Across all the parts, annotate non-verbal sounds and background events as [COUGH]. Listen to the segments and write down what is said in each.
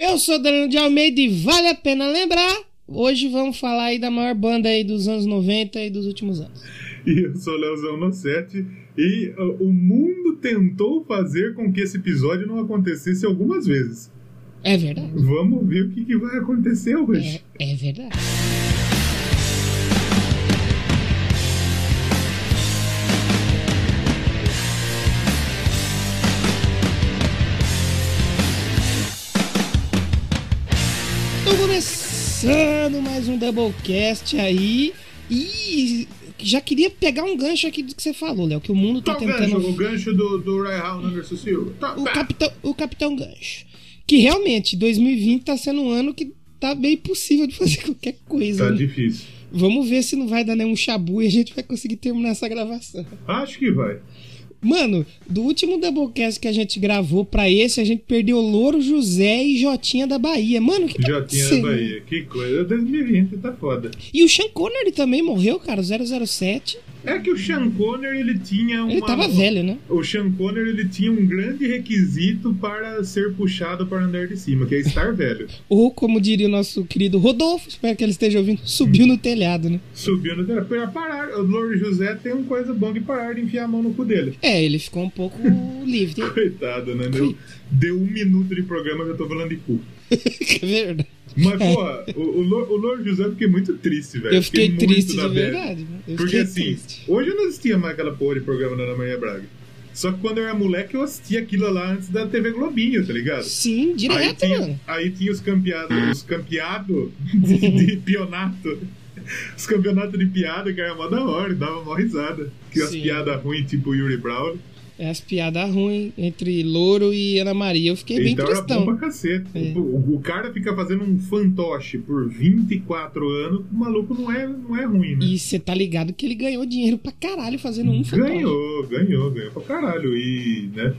Eu sou Danilo de Almeida e vale a pena lembrar. Hoje vamos falar aí da maior banda aí dos anos 90 e dos últimos anos. E eu sou Leozão no 7 e uh, o mundo tentou fazer com que esse episódio não acontecesse algumas vezes. É verdade. Vamos ver o que, que vai acontecer hoje. É, é verdade. Começando mais um Doublecast aí e já queria pegar um gancho aqui do que você falou, Léo, que o mundo tá Qual tentando... gancho? O gancho do, do Ryan Anderson Silva. Tá, o pá. Capitão, o Capitão Gancho. Que realmente 2020 tá sendo um ano que tá bem possível de [LAUGHS] fazer qualquer coisa. Tá né? difícil. Vamos ver se não vai dar nenhum chabu e a gente vai conseguir terminar essa gravação. Acho que vai. Mano, do último Doublecast que a gente gravou pra esse, a gente perdeu Louro José e Jotinha da Bahia. Mano, que tá Já tinha na acontecendo? Bahia. Que coisa. 2020 tá foda. E o Sean Connery também morreu, cara, 007. É que o Sean Connery, ele tinha uma... Ele tava velho, né? O Sean Connery, ele tinha um grande requisito para ser puxado para andar de cima, que é estar [LAUGHS] velho. Ou, como diria o nosso querido Rodolfo, espero que ele esteja ouvindo, subiu no telhado, né? Subiu no telhado. Para parar. O Lord José tem uma coisa boa de parar de enfiar a mão no cu dele. É, ele ficou um pouco [LAUGHS] livre. Coitado, né? Deu, deu um minuto de programa que eu tô falando de cu. É verdade. Mas, porra, o, o, Lor- o Lord José eu fiquei muito triste, velho. Eu fiquei muito triste de verdade. Porque fiquei assim, triste. hoje eu não assistia mais aquela porra de programa da Ana Maria Braga. Só que quando eu era moleque, eu assistia aquilo lá antes da TV Globinho, tá ligado? Sim, Aí direto, tinha, mano. aí tinha os campeados, os campeados [LAUGHS] de, de pionato. Os campeonatos de piada que era mó da hora, dava mó risada. Que as piadas ruins, tipo Yuri Brown. É as piadas ruins entre Louro e Ana Maria. Eu fiquei bem Então era bom tristão. pra cacete. É. O, o cara fica fazendo um fantoche por 24 anos, o maluco não é, não é ruim, né? E você tá ligado que ele ganhou dinheiro pra caralho fazendo um fantoche. Ganhou, ganhou, ganhou pra caralho. E, né?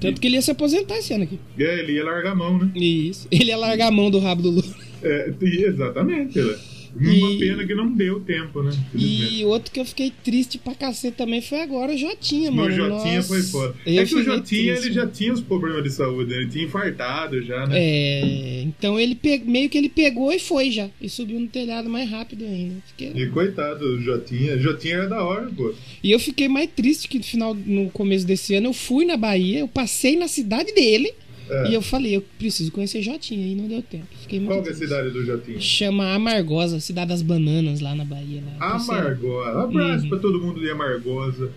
Tanto que ele ia se aposentar esse ano aqui. É, ele ia largar a mão, né? Isso. Ele ia largar a mão do rabo do Louro. É, exatamente, né? Uma E- pena que não deu tempo, né? E outro que eu fiquei triste pra cacete também foi agora o Jotinha, No mano. Jotinha Nossa, foi foda. eu É que o Jotinha triste, ele já tinha os problemas de saúde, né? ele tinha infartado já, né? É, então ele pe- meio que ele pegou e foi já. E subiu no telhado mais rápido ainda. Fiquei- E coitado, o Jotinha. Jotinha era da hora, pô. E eu fiquei mais triste que no final, no começo desse ano, eu fui na Bahia, eu passei na cidade dele É. e eu falei, eu preciso conhecer Jotinha e não deu tempo. Fiquei Qual que é a cidade do Jotinha? Chama Amargosa, cidade das bananas lá na Bahia. Lá. Você- Amargosa. Abraço Uhum. pra todo mundo de Amargosa.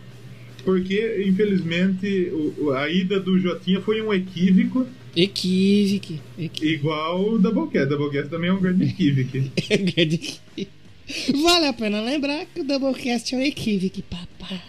Porque, infelizmente, o- a ida do Jotinha foi um equívoco, equívoque. igual o Doublecast. Doublecast também [LAUGHS] é um grande equívoco. vale a pena lembrar que o Doublecast é um equívoque, papai.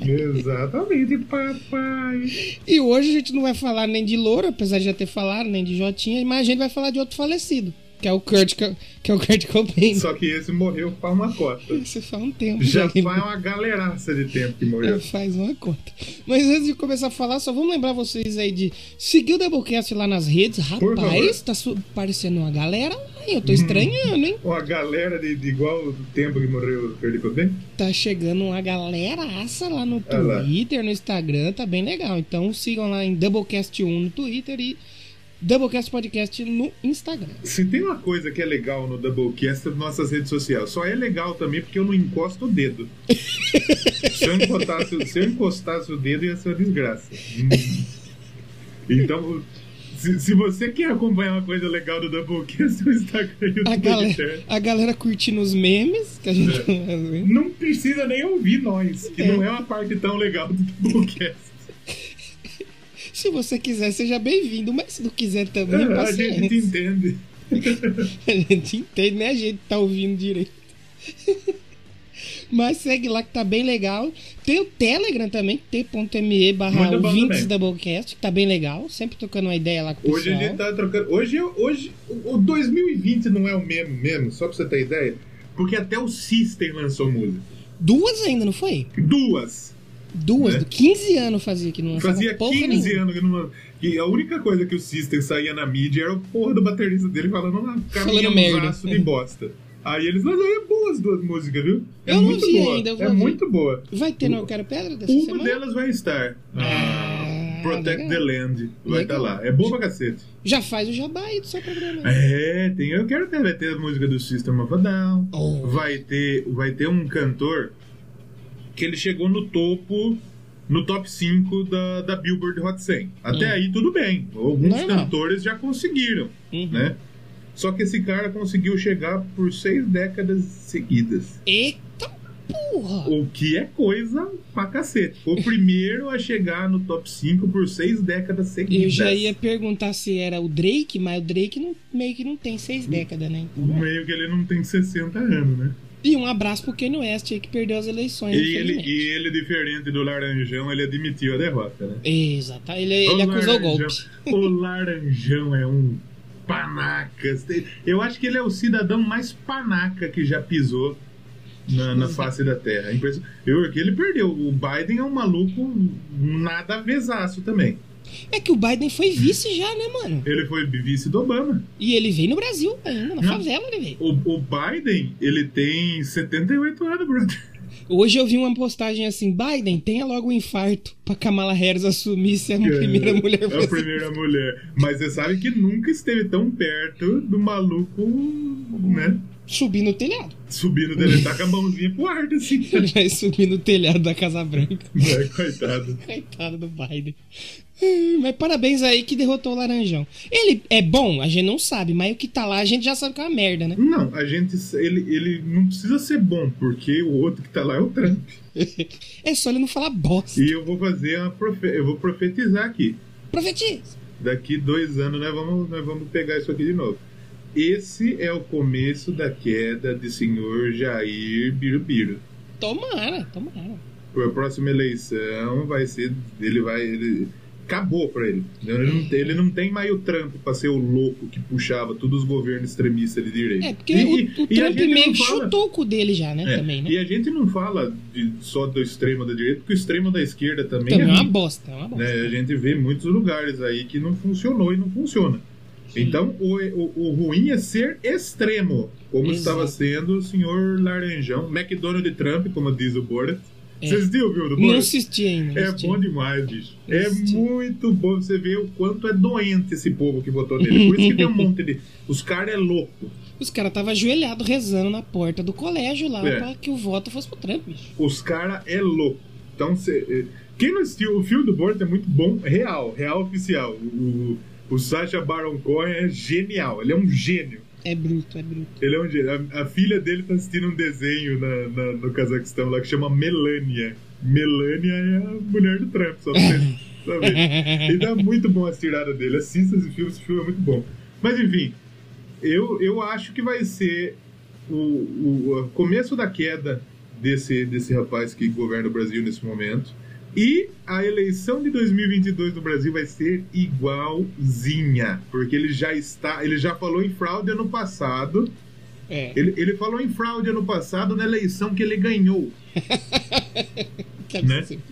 Exatamente, papai. E hoje a gente não vai falar nem de Louro, apesar de já ter falado, nem de Jotinha, mas a gente vai falar de outro falecido, que é o Kurt, Co- que é o Kurt Cobain. Só que esse morreu faz uma cota. [LAUGHS] Isso faz um tempo. Já faz uma galeraça de tempo que Já morreu. [LAUGHS] faz uma conta. Mas antes de começar a falar, só vamos lembrar vocês aí de seguir o Doublecast lá nas redes. Rapaz, tá aparecendo uma galera lá? Eu tô estranhando, hein? Uma galera de, de igual o tempo que morreu o Kurt Cobain. Tá chegando uma galeraça lá no Olha lá. Twitter, no Instagram, tá bem legal. Então sigam lá em Doublecast1 no Twitter e Doublecast Podcast no Instagram. Se tem uma coisa que é legal no Doublecast é nossas redes sociais. Só é legal também porque eu não encosto o dedo. [LAUGHS] se, eu encostasse, se eu encostasse o dedo ia ser uma desgraça. Hum. Então, se, se você quer acompanhar uma coisa legal do Doublecast, o Instagram e o A galera, a galera curtindo os memes que a gente É. fazendo. Não precisa nem ouvir nós, que É. não é uma parte tão legal do Doublecast. Se você quiser, seja bem-vindo, mas se não quiser também, a paciência. gente entende. [LAUGHS] A gente entende, né? A gente tá ouvindo direito. Mas segue lá que tá bem legal. Tem o Telegram também, t.me barra ouvintes. Doublecast, que tá bem legal. Sempre trocando uma ideia lá com o Hoje a pessoal. gente tá trocando. Hoje, hoje o o 2020 não é o mesmo, mesmo, só pra você ter ideia. Porque até o System lançou música. Duas ainda, não foi? Duas. Duas, É. do 15 anos fazia que não lançava Fazia porra 15 nenhuma. anos que não. Que a única coisa que o System saía na mídia era o porra do baterista dele falando um Falando merda. caminhãozaço de bosta. Aí eles lançaram é boas duas músicas, viu? É Eu não muito vi boa. ainda, eu vou é ouvir. muito boa. Vai ter no Eu Quero Pedra dessa Uma semana? delas vai estar. Ah, Ah, Protect legal. the Land. Vai estar Legal. lá. É bom pra cacete. Já faz o jabá aí do seu programa. É, tem, eu quero ter, vai ter a música do System of a Down. Oh. Vai ter, vai ter um cantor que ele chegou no topo, no top 5 da, da Billboard Hot 100. Até Hum. aí tudo bem. Alguns cantores já conseguiram, Uhum. né? Só que esse cara conseguiu chegar por seis décadas seguidas. Eita porra! O que é coisa pra cacete. Foi o primeiro a chegar no top 5 por seis décadas seguidas. Eu já ia perguntar se era o Drake, mas o Drake não- meio que não tem seis décadas, né? Então, Meio que ele não tem 60 anos, né? E um abraço pro Kanye West aí que perdeu as eleições. E ele, e ele, diferente do Laranjão, ele admitiu a derrota, né? Exato. Ele, ele acusou o golpe. O Laranjão é um panacas. Eu acho que ele é o cidadão mais panaca que já pisou na, na face da Terra. É Eu, que ele perdeu. O Biden é um maluco nada avesaço também. É que o Biden foi vice já, né, mano? Ele foi vice do Obama. E ele veio no Brasil ainda, na Não. favela ele veio. O, o Biden, ele tem 78 anos, brother. Hoje eu vi uma postagem assim: Biden, tenha logo um infarto pra Kamala Harris assumir ser a primeira mulher É a primeira mulher. Mas você sabe que nunca esteve tão perto do maluco, né? Subir no telhado. Subindo dele, tá com a mãozinha pro ar, assim. [LAUGHS] Ele vai subir no telhado da Casa Branca. É, coitado. Coitado do Biden. Ai, Mas parabéns aí que derrotou o Laranjão. Ele é bom, a gente não sabe, mas o que tá lá a gente já sabe que é uma merda, né? Não, a gente. Ele, ele não precisa ser bom, porque o outro que tá lá é o Trump. [LAUGHS] É só ele não falar bosta. E eu vou fazer uma profe... Eu vou profetizar aqui. Profetiza. Daqui dois anos nós vamos, nós vamos pegar isso aqui de novo. Esse é o começo da queda de senhor Jair Birubiru. Tomara, tomara. A próxima eleição vai ser. Ele vai. Ele, acabou pra ele. Ele não, tem, ele não tem mais o trampo pra ser o louco que puxava todos os governos extremistas de direita. É, porque E- o, o e Trump meio que fala- chutou o cu dele já, né? É, Também, né? E a gente não fala de- só do extremo da direita, porque o extremo da esquerda também, Também é uma ruim, bosta, é uma bosta. né? A gente vê muitos lugares aí que não funcionou e não funciona. Então, o, o, o ruim é ser extremo, como Exato. estava sendo o senhor Laranjão, McDonald Trump, como diz o Borat. É. Vocês viram, viu, do Não Borat? assisti ainda. não É assisti. bom demais, bicho. É Assisti. muito bom você ver o quanto é doente esse povo que votou nele. Por isso que tem um [LAUGHS] monte de. Os caras é louco. Os caras estavam ajoelhados rezando na porta do colégio lá É. pra que o voto fosse pro Trump, bicho. Os caras é louco. Então, cê, eh, quem não assistiu, o filme do Borat é muito bom, real, real oficial. O, o Sacha Baron Cohen é genial, ele é um gênio. É bruto, é bruto. Ele é um gênio. A, a filha dele tá assistindo um desenho na, na- no Cazaquistão lá que chama Melania. Melania é a mulher do Trump, só pra vocês [LAUGHS] saberem. E dá muito bom as tiradas dele. Assista esse filme, esse filme é muito bom. Mas enfim, eu, eu acho que vai ser o, o, o começo da queda desse, desse rapaz que governa o Brasil nesse momento. E a eleição de 2022 no Brasil vai ser igualzinha, porque ele já está, ele já falou em fraude ano passado. É. Ele, ele falou em fraude ano passado na eleição que ele ganhou. [LAUGHS] Que né? absurdo.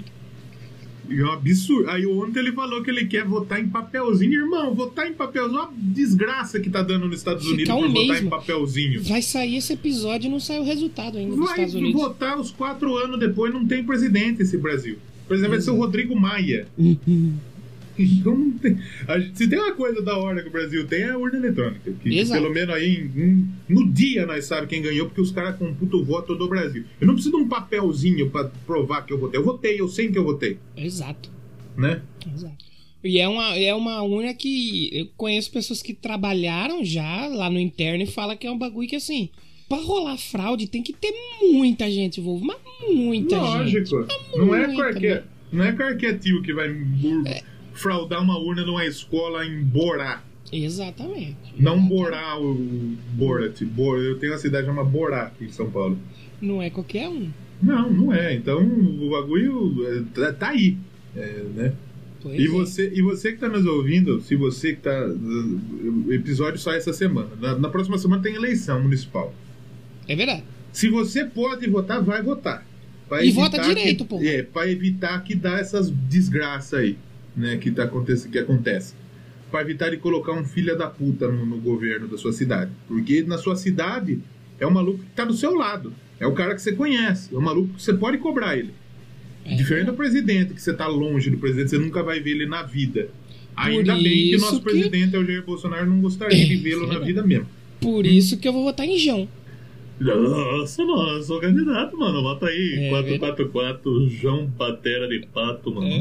É um absurdo. Aí ontem ele falou que ele quer votar em papelzinho. Irmão, votar em papelzinho é uma desgraça que tá dando nos Estados Ficar Unidos um por votar em papelzinho. Vai sair esse episódio e não sai o resultado ainda Vai Estados Unidos. votar os quatro anos depois, não tem presidente esse Brasil. O presidente vai ser o Rodrigo Maia. Uhum. [LAUGHS] Então não tem. a gente- se tem uma coisa da hora que o Brasil tem é a urna eletrônica. Que Exato. pelo menos aí no dia nós sabemos quem ganhou, porque os caras computam o voto do Brasil. Eu não preciso de um papelzinho pra provar que eu votei. Eu votei, eu sei que eu votei. Exato, Né? exato. E é uma, é uma urna que eu conheço pessoas que trabalharam já lá no interno e fala que é um bagulho que assim, pra rolar fraude tem que ter muita gente envolvida, mas muita gente. Lógico. Não é, qualquer, não é qualquer tio que vai É. fraudar uma urna numa escola em Borá. Exatamente. Não Exatamente. Borá o Borat. Bor- Eu tenho uma cidade chamada Borá aqui em São Paulo. Não é qualquer um. Não, não é. Então o bagulho é, tá, aí. É, né? Pois E é. você, e você que tá nos ouvindo, se você que tá. O episódio sai essa semana. Na, na próxima semana tem eleição municipal. É verdade. Se você pode votar, vai votar. Pra E vota direito, que, pô. É, pra evitar que dá essas desgraças aí, né, que, tá acontecendo, que acontece. Pra evitar de colocar um filho da puta no, no governo da sua cidade. Porque na sua cidade é um maluco que tá do seu lado. É o cara que você conhece. É um maluco que você pode cobrar ele. É. Diferente do presidente, que você tá longe do presidente, você nunca vai ver ele na vida. Ainda bem que o nosso que- presidente é o Jair Bolsonaro, não gostaria de [LAUGHS] vê-lo na vida mesmo. Por isso que eu vou votar em João. Nossa, mano, eu sou candidato, mano. Bota aí, É, 444, João Patera de Pato, mano. É.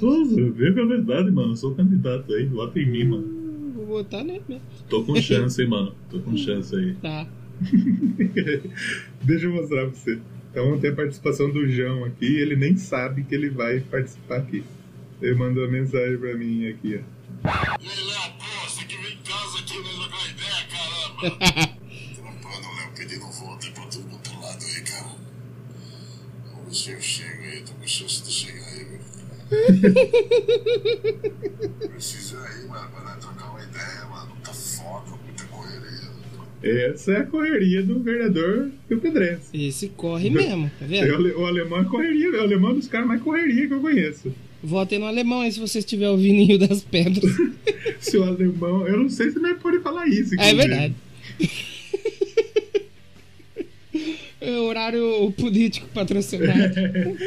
Nossa, vê que é verdade, mano. Eu sou candidato aí, vota em mim, mano. Vou votar nele mesmo. Tô com [LAUGHS] chance, hein, mano. Tô com chance aí. Tá. [LAUGHS] Deixa eu mostrar pra você. Então tem a participação do João aqui, ele nem sabe que ele vai participar aqui. Ele mandou uma mensagem pra mim aqui, ó. Pô, você que vem em casa aqui né, trocar ideia, caramba. [LAUGHS] se eu chego aí, tô com chance de chegar aí, viu? [LAUGHS] Precisa aí, mano, pra trocar uma ideia, mano. Tá foda, muita correria. Essa é a correria do vereador Rio Pedrense. Esse corre mesmo, tá É, vendo? O, ale- o alemão é correria, o alemão é dos caras mais correria que eu conheço. Votem no alemão aí se você estiver ouvindo em Rio das Pedras. [LAUGHS] Se o alemão. Eu não sei se nós pode falar isso. É inclusive. verdade. É horário político patrocinado.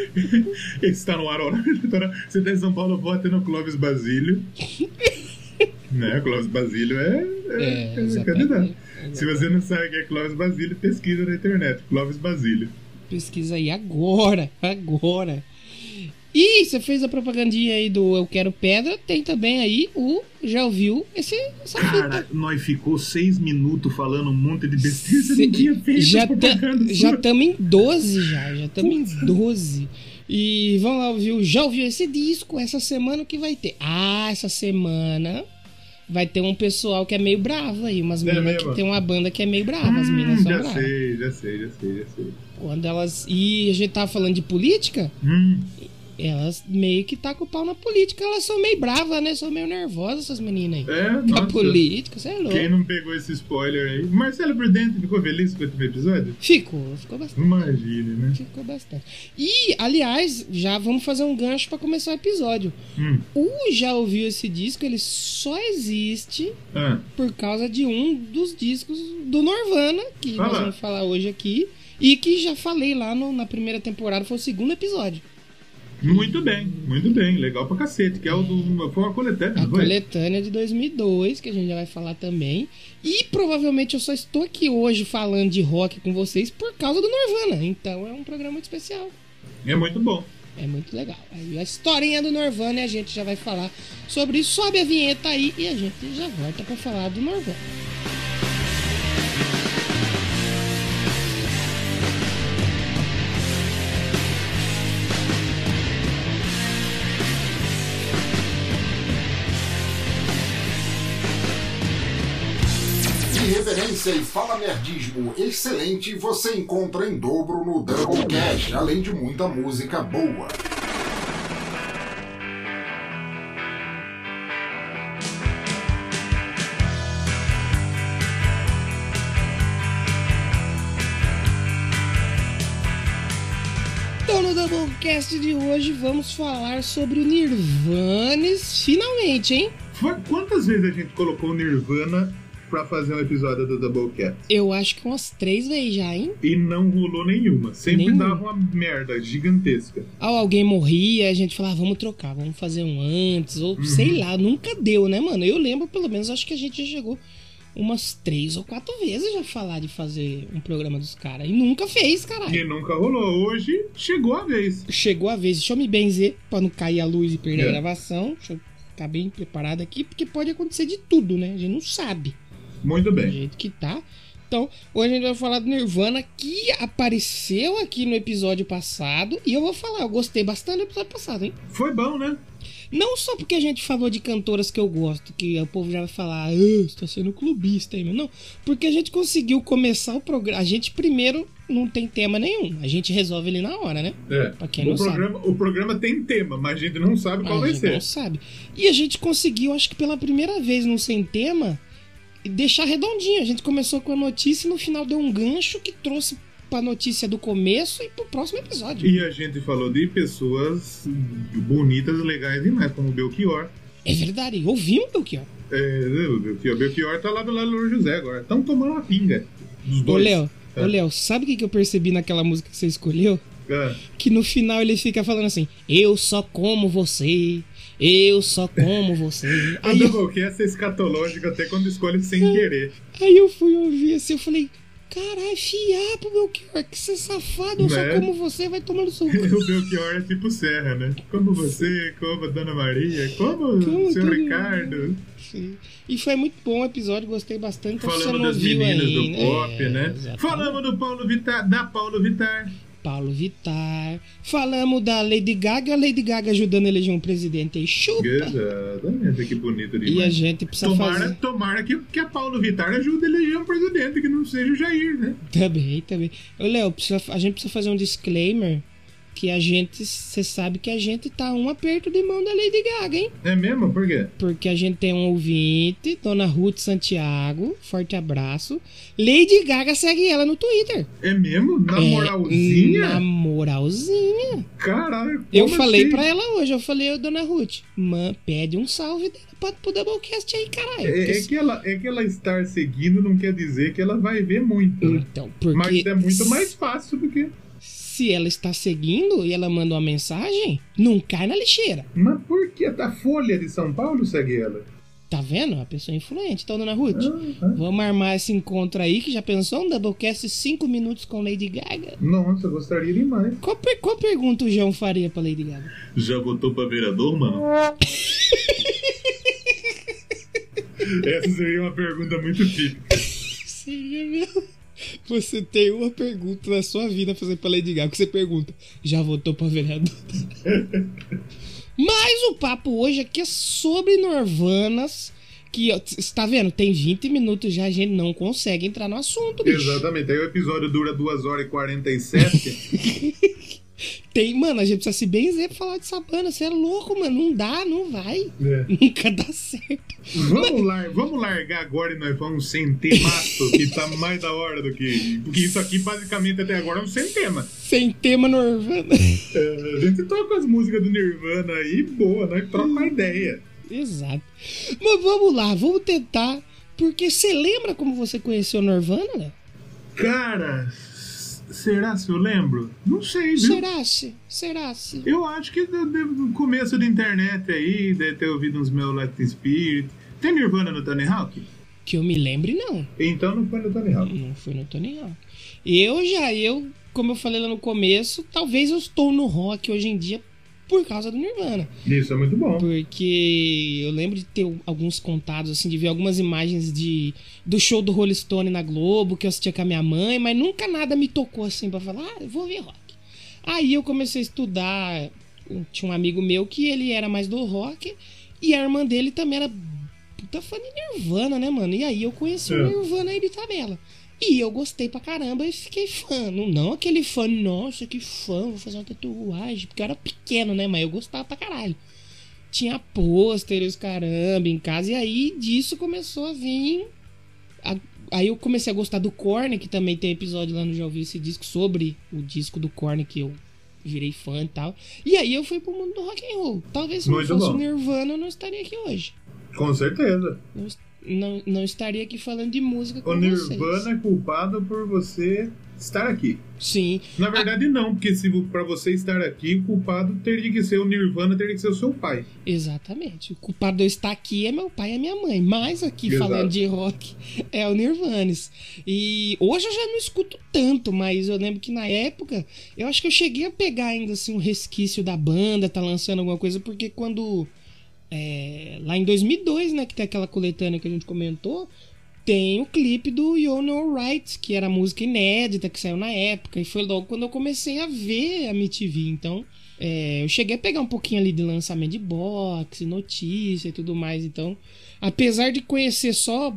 [LAUGHS] Está no ar, hora eleitoral. Você tá em São Paulo, vota no Clóvis Basílio. [LAUGHS] né? Clóvis Basílio é, é, É, é candidato. Se você não sabe quem é Clóvis Basílio, pesquisa na internet. Clóvis Basílio. Pesquisa aí agora, agora. E você fez a propagandinha aí do Eu Quero Pedra, tem também aí o. Já ouviu esse, essa Cara, fita? nós ficou seis minutos falando um monte de besteira. Cê- não tinha feito já propaganda ta- já estamos em 12 já, já estamos em 12. E vamos lá ouvir, o- já ouviu esse disco? Essa semana o que vai ter? Ah, essa semana vai ter um pessoal que é meio bravo aí, umas É meninas que tem uma banda que é meio brava, as Hum, meninas são já bravas. sei, já sei, já sei, já sei. Quando elas. E a gente tava falando de política, Hum, elas meio que tá com o pau na política, elas são meio bravas, né? São meio nervosas essas meninas aí. é, Com a nossa. política, você é louco. Quem não pegou esse spoiler aí? Marcelo Prudente ficou feliz com o último episódio? Ficou, ficou bastante. Imagine, né? Ficou bastante. E, aliás, já vamos fazer um gancho pra começar o episódio. Hum. O Já Ouviu Esse Disco, ele só existe Ah, por causa de um dos discos do Norvana, que Ah nós vamos falar hoje aqui. E que já falei lá no- na primeira temporada, foi o segundo episódio. Muito bem, muito bem. Legal pra cacete. Que é o do. Foi uma coletânea, A foi? coletânea de 2002, que a gente já vai falar também. E provavelmente eu só estou aqui hoje falando de rock com vocês por causa do Norvana. Então é um programa muito especial. É muito bom. É muito legal. Aí a historinha do Norvana e a gente já vai falar sobre isso. Sobe a vinheta aí e a gente já volta pra falar do Norvana. Irreverência e fala nerdismo excelente você encontra em dobro no Doublecast, além de muita música boa. Então no Doublecast de hoje vamos falar sobre o Nirvanes, finalmente, hein? Foi, quantas vezes a gente colocou o Nirvana pra fazer um episódio do Doublecast? Eu acho que umas três vezes já, hein? E não rolou nenhuma. Sempre Nenhuma. dava uma merda gigantesca. Ou alguém morria, a gente falava, vamos trocar, vamos fazer um antes, ou sei lá, nunca deu, né, mano? Eu lembro, pelo menos, acho que a gente já chegou umas três ou quatro vezes já falar de fazer um programa dos caras. E nunca fez, caralho. E nunca rolou. Hoje chegou a vez. Chegou a vez, deixa eu me benzer pra não cair a luz e perder É. a gravação. Deixa eu ficar bem preparado aqui, porque pode acontecer de tudo, né? A gente não sabe Muito do bem. jeito que tá. Então, hoje a gente vai falar do Nirvana, que apareceu aqui no episódio passado. E eu vou falar, eu gostei bastante do episódio passado, hein? Foi bom, né? Não só porque a gente falou de cantoras que eu gosto, que o povo já vai falar, ah, você tá sendo clubista aí, meu. Não, porque a gente conseguiu começar o programa. A gente primeiro não tem tema nenhum. A gente resolve ele na hora, né? É. Pra quem o, não sabe. programa, o programa tem tema, mas a gente não sabe qual a vai gente ser. não sabe. E a gente conseguiu, acho que pela primeira vez no Sem Tema, deixar redondinho. A gente começou com a notícia e no final deu um gancho que trouxe pra notícia do começo e pro próximo episódio. E a gente falou de pessoas bonitas, legais demais, como o Belchior. É verdade, ouvimos o ó. É, o Belchior, o Belchior tá lá do lado do Louro José agora. Estão tomando uma pinga. Dos Ô, dois. Léo, É. ô, Léo, sabe o que que eu percebi naquela música que você escolheu? Ah, Que no final ele fica falando assim: Eu só como você, eu só como você. [LAUGHS] Aí eu, Doublecast é escatológico até quando escolhe sem querer. aí eu fui ouvir assim, eu falei. Caralho, fiapo, Belchior, que você é safado, eu só Né? como você, vai tomando seu cu. [LAUGHS] O Belchior é tipo Serra, né? Como você, como a Dona Maria, como, Como o seu Ricardo. Sim. E foi muito bom o episódio, gostei bastante. Falamos das meninas ainda, do pop, é, né? exatamente. Falamos do Paulo Vittar, da Paulo Vittar. Paulo Vittar. Falamos da Lady Gaga, a Lady Gaga ajudando a eleger um presidente aí. Chupa! Exatamente, que bonito E a demais. gente precisa Tomara, fazer. tomara que, que a Paulo Vittar ajude a eleger um presidente que não seja o Jair, né? Também, também. Ô, Léo, a gente precisa fazer um disclaimer que a gente, você sabe que a gente tá um aperto de mão da Lady Gaga, hein? É mesmo? Por quê? Porque a gente tem um ouvinte, Dona Ruth Santiago, forte abraço. Lady Gaga segue ela no Twitter. É mesmo? Na É, moralzinha? Na moralzinha. Caralho, como Eu falei assim? pra ela hoje, eu falei, ô Dona Ruth, man, pede um salve dela pra, pro Doublecast aí, caralho. É, é que ela, é que ela estar seguindo não quer dizer que ela vai ver muito, né? Então, porque Mas é muito mais fácil do que. Se ela está seguindo e ela manda uma mensagem, não cai na lixeira. Mas por que a Folha de São Paulo segue ela? Tá vendo? Uma pessoa influente. Então, Dona Ruth, Ah, ah. vamos armar esse encontro aí, que já pensou um Doublecast 5 minutos com Lady Gaga? Nossa, eu gostaria demais. Qual, per- qual pergunta o João faria pra Lady Gaga? Já votou pra vereador, mano? [LAUGHS] Essa seria uma pergunta muito típica. Seria mesmo? Você tem uma pergunta na sua vida a fazer pra Lady Gaga, que você pergunta, já votou pra vereador? [LAUGHS] Mas o papo hoje aqui é sobre Norvanas, que, ó, você tá vendo, tem 20 minutos já, a gente não consegue entrar no assunto, bicho. Exatamente. Aí o episódio dura 2 horas e 47. [LAUGHS] Tem, mano, a gente precisa se benzer pra falar dessa banda, você é louco, mano, não dá, não vai. É. [LAUGHS] Nunca dá certo. Vamos, lar vamos largar agora e nós vamos sem temaço, que tá mais da hora do que. Porque isso aqui, basicamente, até agora é um sem tema. Sem tema Norvana. [LAUGHS] É, a gente toca as músicas do Nirvana aí, boa, nós troca uma ideia. Exato. Mas vamos lá, vamos tentar. Porque você lembra como você conheceu Norvana, né? Cara, será se eu lembro? Não sei, viu? Será-se? Será-se? Eu acho que do- do começo da internet aí, deve ter ouvido uns meus Latin Spirit. Tem Nirvana no Tony Hawk? Que eu me lembre, não. Então não foi no Tony Hawk. Não foi no Tony Hawk. Eu já, eu, como eu falei lá no começo, talvez eu estou no rock hoje em dia por causa do Nirvana. Isso é muito bom. Porque eu lembro de ter alguns contados, assim, de ver algumas imagens de do show do Rolling Stone na Globo, que eu assistia com a minha mãe, mas nunca nada me tocou assim pra falar, ah, eu vou ver rock. Aí eu comecei a estudar. Tinha um amigo meu que ele era mais do rock, e a irmã dele também era puta fã de Nirvana, né, mano? E aí eu conheci o É. Nirvana aí de tabela. E eu gostei pra caramba e fiquei fã. Não, não aquele fã, nossa, que fã, vou fazer uma tatuagem. Porque eu era pequeno, né? Mas eu gostava pra caralho. Tinha pôster os caramba em casa. E aí disso começou a vir. a- aí eu comecei a gostar do Korn, que também tem episódio lá no Já Ouvi esse disco sobre o disco do Korn que eu virei fã e tal. E aí eu fui pro mundo do rock and roll. Talvez se não fosse bom. o Nirvana, eu não estaria aqui hoje. Com certeza. Não, est- não, não estaria aqui falando de música com O vocês. Nirvana é culpado por você estar aqui. Sim. Na verdade, não, porque se pra você estar aqui, o culpado teria que ser o Nirvana, teria que ser o seu pai. Exatamente. O culpado de eu estar aqui é meu pai e a minha mãe. Mas aqui Exato. falando de rock é o Nirvanes. E hoje eu já não escuto tanto, mas eu lembro que na época eu acho que eu cheguei a pegar ainda assim um resquício da banda, tá lançando alguma coisa, porque quando. É, lá em 2002, né, que tem aquela coletânea que a gente comentou, tem o clipe do You Know Right, que era música inédita que saiu na época, e foi logo quando eu comecei a ver a MTV. Então, é, eu cheguei a pegar um pouquinho ali de lançamento de box, notícia e tudo mais. Então, apesar de conhecer só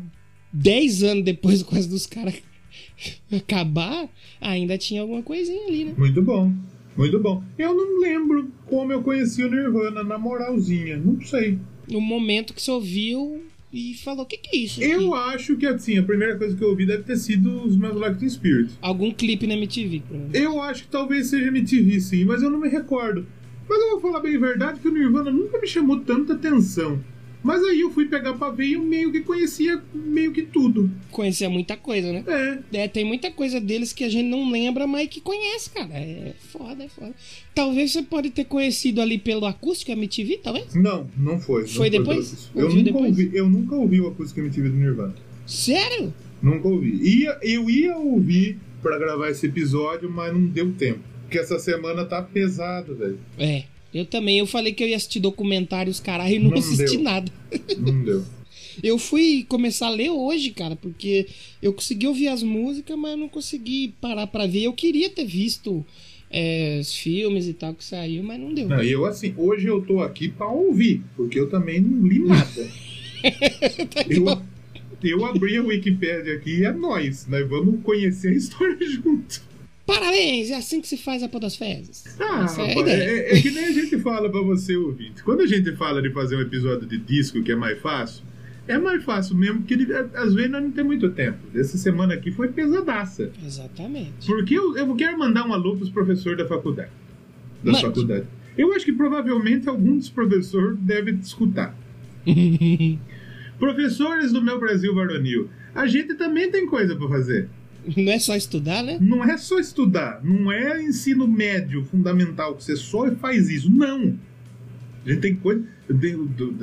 10 anos depois [LAUGHS] quase dos caras [LAUGHS] acabar, ainda tinha alguma coisinha ali, né? Muito bom. Muito bom. Eu não lembro como eu conheci o Nirvana, na moralzinha. Não sei. No momento que você ouviu e falou: o que, que é isso? aqui?" Eu acho que, assim, a primeira coisa que eu ouvi deve ter sido os meus Like Spirit. Algum clipe na MTV. Eu acho que talvez seja MTV, sim, mas eu não me recordo. Mas eu vou falar bem a verdade que o Nirvana nunca me chamou tanta atenção. Mas aí eu fui pegar pra ver e eu meio que conhecia meio que tudo. Conhecia muita coisa, né? É. É, tem muita coisa deles que a gente não lembra, mas que conhece, cara. É foda, é foda. Talvez você pode ter conhecido ali pelo acústico MTV, talvez? Não, não foi. não Foi depois? pelo acústico. Eu nunca, depois? ouvi, eu nunca ouvi o acústico MTV do Nirvana. Sério? Nunca ouvi. Ia, eu ia ouvir pra gravar esse episódio, mas não deu tempo. Porque essa semana tá pesado, velho. É. Eu também. Eu falei que eu ia assistir documentários, caralho, e não, Não assisti deu. nada. Não deu. [LAUGHS] Eu fui começar a ler hoje, cara, porque eu consegui ouvir as músicas, mas eu não consegui parar pra ver. Eu queria ter visto é, os filmes e tal que saiu, mas não deu. Não, eu assim, hoje eu tô aqui pra ouvir, porque eu também não li nada. [LAUGHS] eu, eu abri a Wikipédia aqui e é nós, nós vamos conhecer a história [LAUGHS] junto. Parabéns! É assim que se faz a Podosfezes. Ah, Essa é a ideia. é, é que nem a gente fala pra você ouvinte. Quando a gente fala de fazer um episódio de disco que é mais fácil, é mais fácil mesmo, porque ele- às vezes nós não tem muito tempo. Essa semana aqui foi pesadaça. Exatamente. Porque eu, eu quero mandar um alô pros professores da faculdade. Da Mande. faculdade. Eu acho que provavelmente algum dos professores deve escutar. [LAUGHS] Professores do meu Brasil varonil, a gente também tem coisa pra fazer. Não é só estudar, né? Não é só estudar, não é ensino médio fundamental que você só faz isso. Não. A gente tem coisa.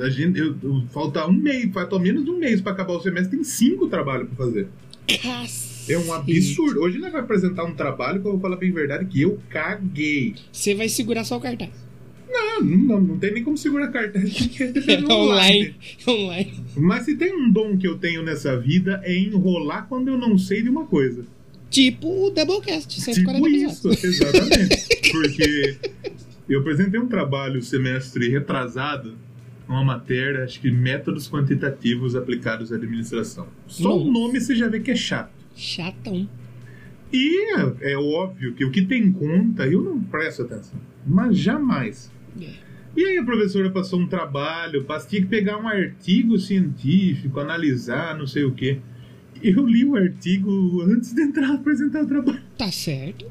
a gente, eu- eu- falta um mês, falta menos de um mês pra acabar o semestre, tem cinco trabalhos pra fazer. Cacete. É um absurdo. Hoje nós vai apresentar um trabalho que eu vou falar bem verdade que eu caguei. Você vai segurar só o cartaz. Não, não, não, tem nem como segurar cartaz porque é É online. Online. Mas se tem um dom que eu tenho nessa vida é enrolar quando eu não sei de uma coisa. Tipo o Doublecast, 140 Tipo isso, exatamente. Porque eu apresentei um trabalho semestre retrasado, uma matéria, acho que métodos quantitativos aplicados à administração. Só o Nossa. nome você já vê que é chato. Chatão. E é, é óbvio que o que tem conta eu não presto atenção. Mas jamais. E aí a professora passou um trabalho, tinha que pegar um artigo científico, analisar, não sei o quê. Eu li o artigo antes de entrar [LAUGHS] apresentar o trabalho. Tá certo.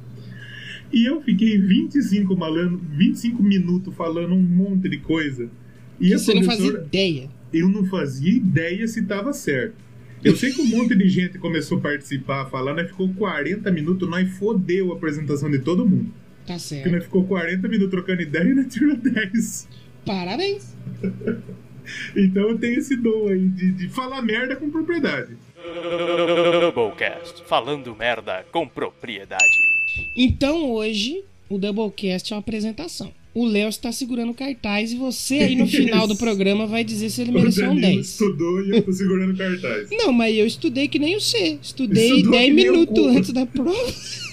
E eu fiquei 25, malando, 25 minutos falando um monte de coisa. E Que você não fazia ideia. eu não fazia ideia se estava certo. Eu sei que um monte de gente começou a participar, a falar, nós ficou 40 minutos, nós fodeu a apresentação de todo mundo. Tá Porque certo. nós ficou 40 minutos trocando ideia e nós tirou 10. Parabéns. [LAUGHS] Então eu tenho esse dom aí de, de falar merda com propriedade. Doublecast, falando merda com propriedade. Então hoje o Doublecast é uma apresentação. O Léo está segurando cartaz e você aí no [LAUGHS] final do programa vai dizer se ele mereceu um Danilo 10. estudou e eu tô segurando cartaz. Não, mas eu estudei que nem o C. Estudei Estudou 10 que nem o minutos antes da prova. [LAUGHS]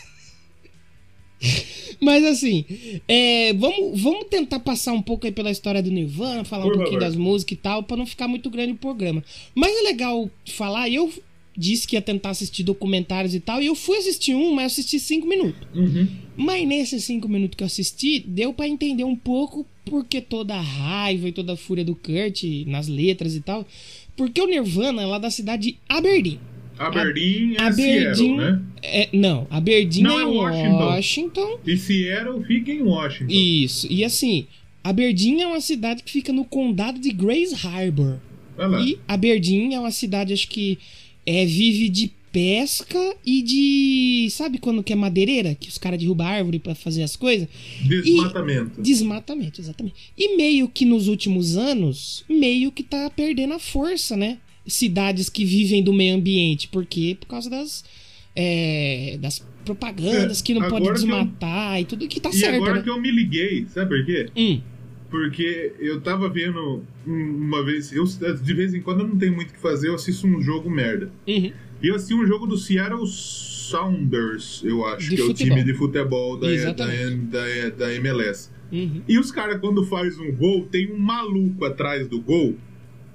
[LAUGHS] Mas assim, é, vamos, vamos tentar passar um pouco aí pela história do Nirvana, falar um Por pouquinho favor. das músicas e tal, pra não ficar muito grande o programa. Mas é legal falar, eu disse que ia tentar assistir documentários e tal, e eu fui assistir um, mas eu assisti 5 minutos. Uhum. Mas nesses 5 minutos que eu assisti, deu pra entender um pouco porque toda a raiva e toda a fúria do Kurt nas letras e tal. Porque o Nirvana é lá da cidade de Aberdeen. Aberdeen é Aberdeen. Seattle, né? É, não, Aberdeen Não, é, é Washington. Washington. E Seattle fica em Washington. Isso. E assim, Aberdeen é uma cidade que fica no condado de Grace Harbor. Lá. E Aberdeen é uma cidade, acho que é, vive de pesca e de. Sabe quando que é madeireira? Que os caras derrubam árvore pra fazer as coisas? Desmatamento. Desmatamento, exatamente. E meio que nos últimos anos, meio que tá perdendo a força, né? Cidades que vivem do meio ambiente. Por quê? Por causa das. é, das propagandas que não pode agora que eu- desmatar e tudo que tá E certo, agora né? que eu me liguei, sabe por quê? Hum, Porque eu tava vendo um- uma vez, eu de vez em quando eu não tenho muito o que fazer, eu assisto um jogo merda. uhum. E eu assisti um jogo do Seattle Sounders, eu acho, De que é o futebol. time de futebol da, da, da, da MLS. Uhum. E os caras, quando faz um gol, tem um maluco atrás do gol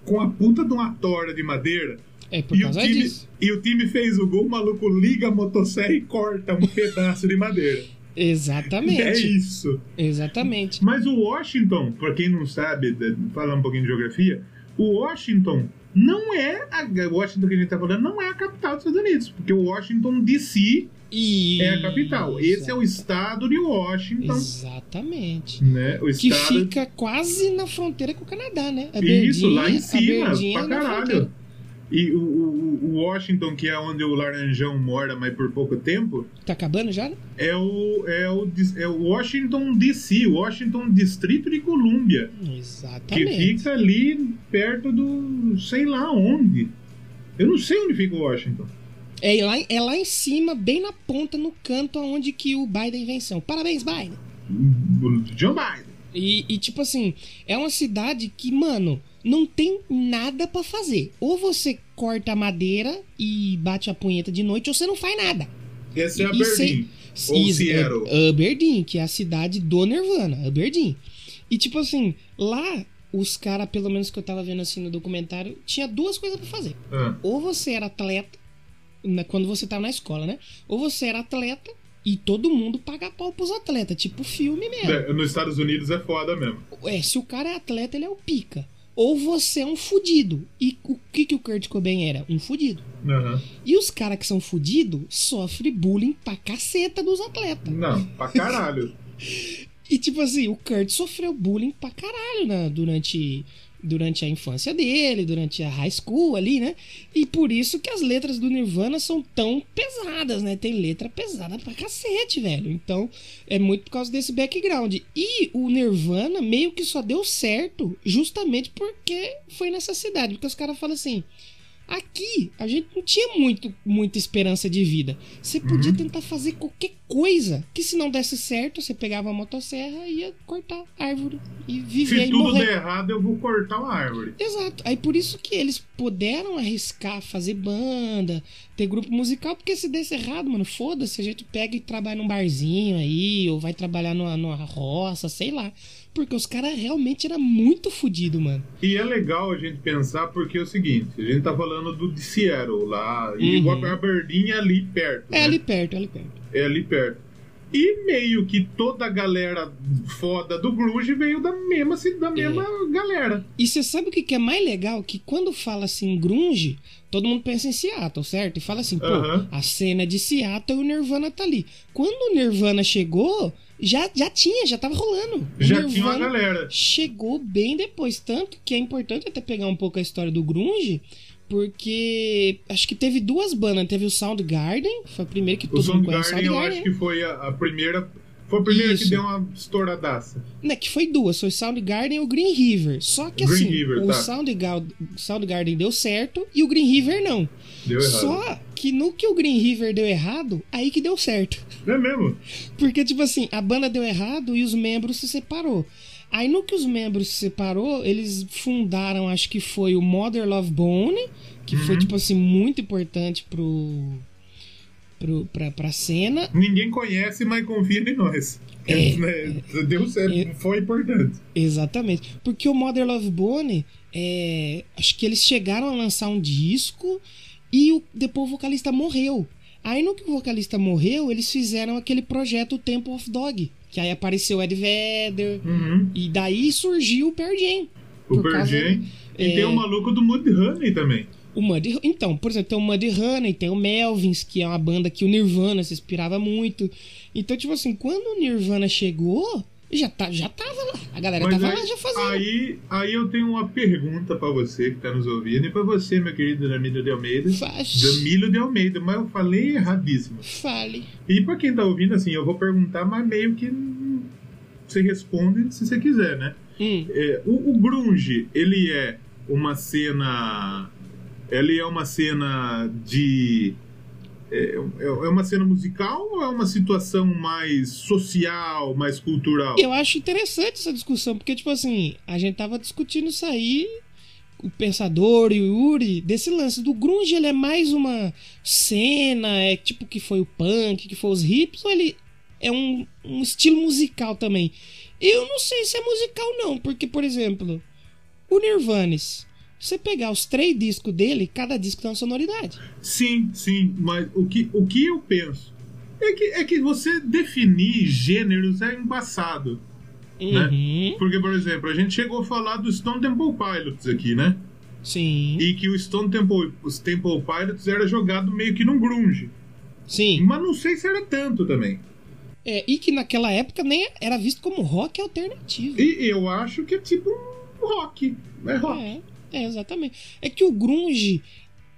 com a puta de uma torre de madeira. É por E o, causa time, disso. e o time fez o gol, o maluco liga a motosserra e corta um pedaço de madeira. Exatamente. É isso. Exatamente. Mas o Washington, pra quem não sabe, falar um pouquinho de geografia, o Washington não é a Washington que a gente tá falando, não é a capital dos Estados Unidos, porque o Washington DC E... é a capital. Esse é o estado de Washington, Exatamente. né? O Que estado fica quase na fronteira com o Canadá, né? Isso, lá em cima, é pra na caralho. E o, o- o Washington, que é onde o Laranjão mora, mas por pouco tempo, Tá acabando já? é o, é o, é o Washington DC, Washington Distrito de Colômbia, que Exatamente. fica ali perto do sei lá onde. Eu não sei onde fica o Washington. É lá, é lá em cima, bem na ponta, no canto onde que o Biden venceu. Parabéns, Biden! Joe Biden. E, e, tipo assim, é uma cidade que, mano, não tem nada pra fazer. Ou você corta a madeira e bate a punheta de noite, ou você não faz nada. Esse é e Aberdeen. sem- Ou Isso, Seattle. é- Aberdeen, que é a cidade do Nirvana, Aberdeen. E tipo assim, lá os caras, pelo menos que eu tava vendo assim no documentário, tinha duas coisas pra fazer. Ah, Ou você era atleta, quando você tava na escola, né? Ou você era atleta e todo mundo paga pau pros atletas, tipo filme mesmo. é, nos Estados Unidos é foda mesmo. É, se o cara é atleta, ele é o pica. Ou você é um fudido. E o que, que o Kurt Cobain era? Um fudido. Aham. E os caras que são fudidos sofrem bullying pra caceta dos atletas. Não, pra caralho. [LAUGHS] E tipo assim, o Kurt sofreu bullying pra caralho né, durante, durante a infância dele, durante a high school ali, né? E por isso que as letras do Nirvana são tão pesadas, né? Tem letra pesada pra cacete, velho. Então, é muito por causa desse background. E o Nirvana meio que só deu certo justamente porque foi nessa cidade. Porque os caras falam assim. Aqui, a gente não tinha muito, muita esperança de vida. Você podia tentar fazer qualquer coisa. Que se não desse certo, você pegava a motosserra e ia cortar árvore. E viver Se tudo morrer. der errado, eu vou cortar uma árvore. Exato. Aí por isso que eles puderam arriscar fazer banda, ter grupo musical, porque se desse errado, mano, foda-se, a gente pega e trabalha num barzinho aí, ou vai trabalhar numa, numa roça, sei lá. Porque os caras realmente eram muito fodidos, mano. E é legal a gente pensar porque é o seguinte, a gente tá falando do de Seattle lá, e Uhum. o Aberdeen é ali perto, É né? ali perto, é ali perto. É ali perto. E meio que toda a galera foda do grunge veio da mesma, da mesma galera. E você sabe o que que é mais legal? Que quando fala assim grunge, todo mundo pensa em Seattle, certo? E fala assim, pô, Aham. a cena é de Seattle e o Nirvana tá ali. Quando o Nirvana chegou, já, já tinha, já tava rolando. O Já tinha uma galera. chegou bem depois. Tanto que é importante até pegar um pouco a história do grunge, porque acho que teve duas bandas. Teve o Soundgarden, foi a primeira que O todo mundo conhece. Soundgarden eu acho Soundgarden, que foi a, a primeira. Foi a primeira Isso. que deu uma estouradaça. né? Que foi duas, foi Soundgarden e o Green River. Só que Green assim, River, o tá. Soundgarden, Soundgarden deu certo e o Green River não. Deu errado. Só que no que o Green River deu errado, aí que deu certo. É mesmo? Porque, tipo assim, a banda deu errado e os membros se separou. Aí no que os membros se separou, eles fundaram, acho que foi o Mother Love Bone, que foi, Uhum. tipo assim, muito importante pro, pra, pra cena. Ninguém conhece, mas confia em nós. É. [LAUGHS] Né? Deu certo, É. foi importante. Exatamente. Porque o Mother Love Bone, é, acho que eles chegaram a lançar um disco e o, depois o vocalista morreu. Aí no que o vocalista morreu, eles fizeram aquele projeto Temple of Dog. Que aí apareceu o Ed Vedder. Uhum. E daí surgiu o Pearl Jam. O Pearl Jam. E é- tem o maluco do Mudhoney também. O Muddy, então, por exemplo, tem o Muddy Honey, tem o Melvins, que é uma banda que o Nirvana se inspirava muito. Então, tipo assim, quando o Nirvana chegou, já, tá, já tava lá. A galera Mas tava aí, lá já fazendo. aí, aí eu tenho uma pergunta pra você que tá nos ouvindo e pra você, meu querido Damílio de Almeida. Faz. Damílio de Almeida, mas eu falei erradíssimo. Fale. E pra quem tá ouvindo, assim, eu vou perguntar, mas meio que você responde se você quiser, né? Hum. É, o, o grunge, ele é uma cena... Ele é uma cena de... É, é é uma cena musical ou é uma situação mais social, mais cultural? Eu acho interessante essa discussão, porque, tipo assim, a gente tava discutindo isso aí, o Pensador e o Yuri, desse lance do grunge, ele é mais uma cena, é tipo que foi o punk, que foi os hips, ou ele é um, um estilo musical também? Eu não sei se é musical não, porque, por exemplo, o Nirvanes, você pegar os três discos dele, cada disco tem uma sonoridade. Sim, sim, mas o que, o que eu penso é que, é que você definir gêneros é embaçado. Né? Uhum. Porque, por exemplo, a gente chegou a falar do Stone Temple Pilots aqui, né? Sim. E que o Stone Temple, os Temple Pilots era jogado meio que num grunge. Sim. Mas não sei se era tanto também. É, e que naquela época nem era visto como rock alternativo. E eu acho que é tipo um rock. É rock. É, é, exatamente. É que o grunge,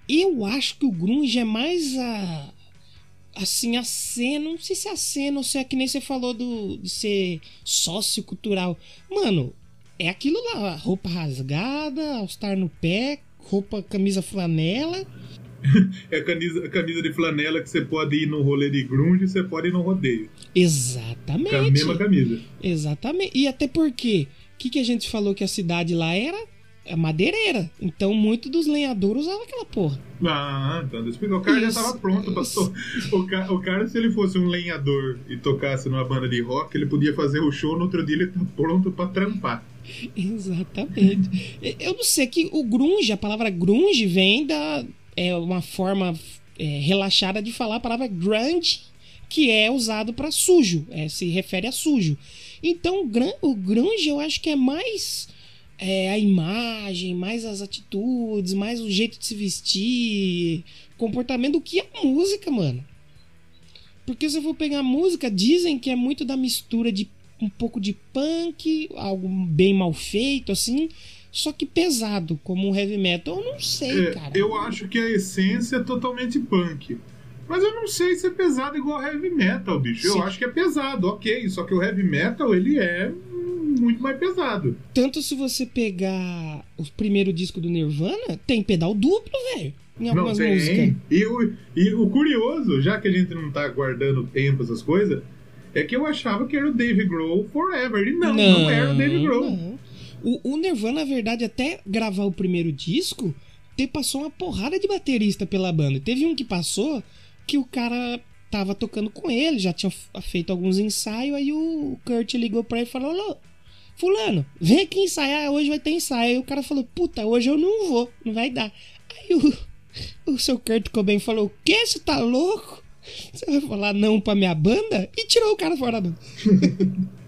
eu acho que o grunge é mais a assim a cena, não sei se é a cena ou se é que nem você falou do de ser sociocultural. Mano, é aquilo lá, roupa rasgada, all-star no pé, roupa, camisa flanela. [LAUGHS] É a camisa, a camisa de flanela que você pode ir no rolê de grunge, você pode ir no rodeio. Exatamente. Com a mesma camisa. Exatamente. E até porque, o que, que a gente falou que a cidade lá era? É madeireira. Então, muito dos lenhadores usavam aquela porra. Ah, então explica. O cara já Isso. tava pronto to... o, ca... o cara, se ele fosse um lenhador e tocasse numa banda de rock, ele podia fazer o show no outro dia ele tá pronto pra trampar. Exatamente. [LAUGHS] Eu não sei que o grunge, a palavra grunge vem da é uma forma é, relaxada de falar a palavra grunge, que é usado para sujo, é, se refere a sujo. Então o grunge eu acho que é mais é, a imagem, mais as atitudes, mais o jeito de se vestir, comportamento do que a música, mano. Porque se eu for pegar a música, dizem que é muito da mistura de um pouco de punk, algo bem mal feito, assim, só que pesado, como o heavy metal. Eu não sei, É, cara. eu acho que a essência é totalmente punk. Mas eu não sei se é pesado igual heavy metal, bicho. Eu Sim. acho que é pesado, ok. Só que o heavy metal, ele é muito mais pesado. Tanto se você pegar o primeiro disco do Nirvana, tem pedal duplo, velho. Em Não algumas tem. músicas. E o, e o curioso, já que a gente não tá guardando tempo, essas coisas, é que eu achava que era o Dave Grohl Forever. E não, não, era o Dave Grohl. não. O, o Nirvana, na verdade, até gravar o primeiro disco, te passou uma porrada de baterista pela banda. Teve um que passou que o cara tava tocando com ele, já tinha feito alguns ensaios, aí o Kurt ligou pra ele e falou: Fulano, vem aqui ensaiar, hoje vai ter ensaio. Aí o cara falou: Puta, hoje eu não vou, não vai dar. Aí o, [LAUGHS] o seu Kurt Cobain falou: O que? Você tá louco? Você vai falar não pra minha banda? E tirou o cara fora da banda. [LAUGHS]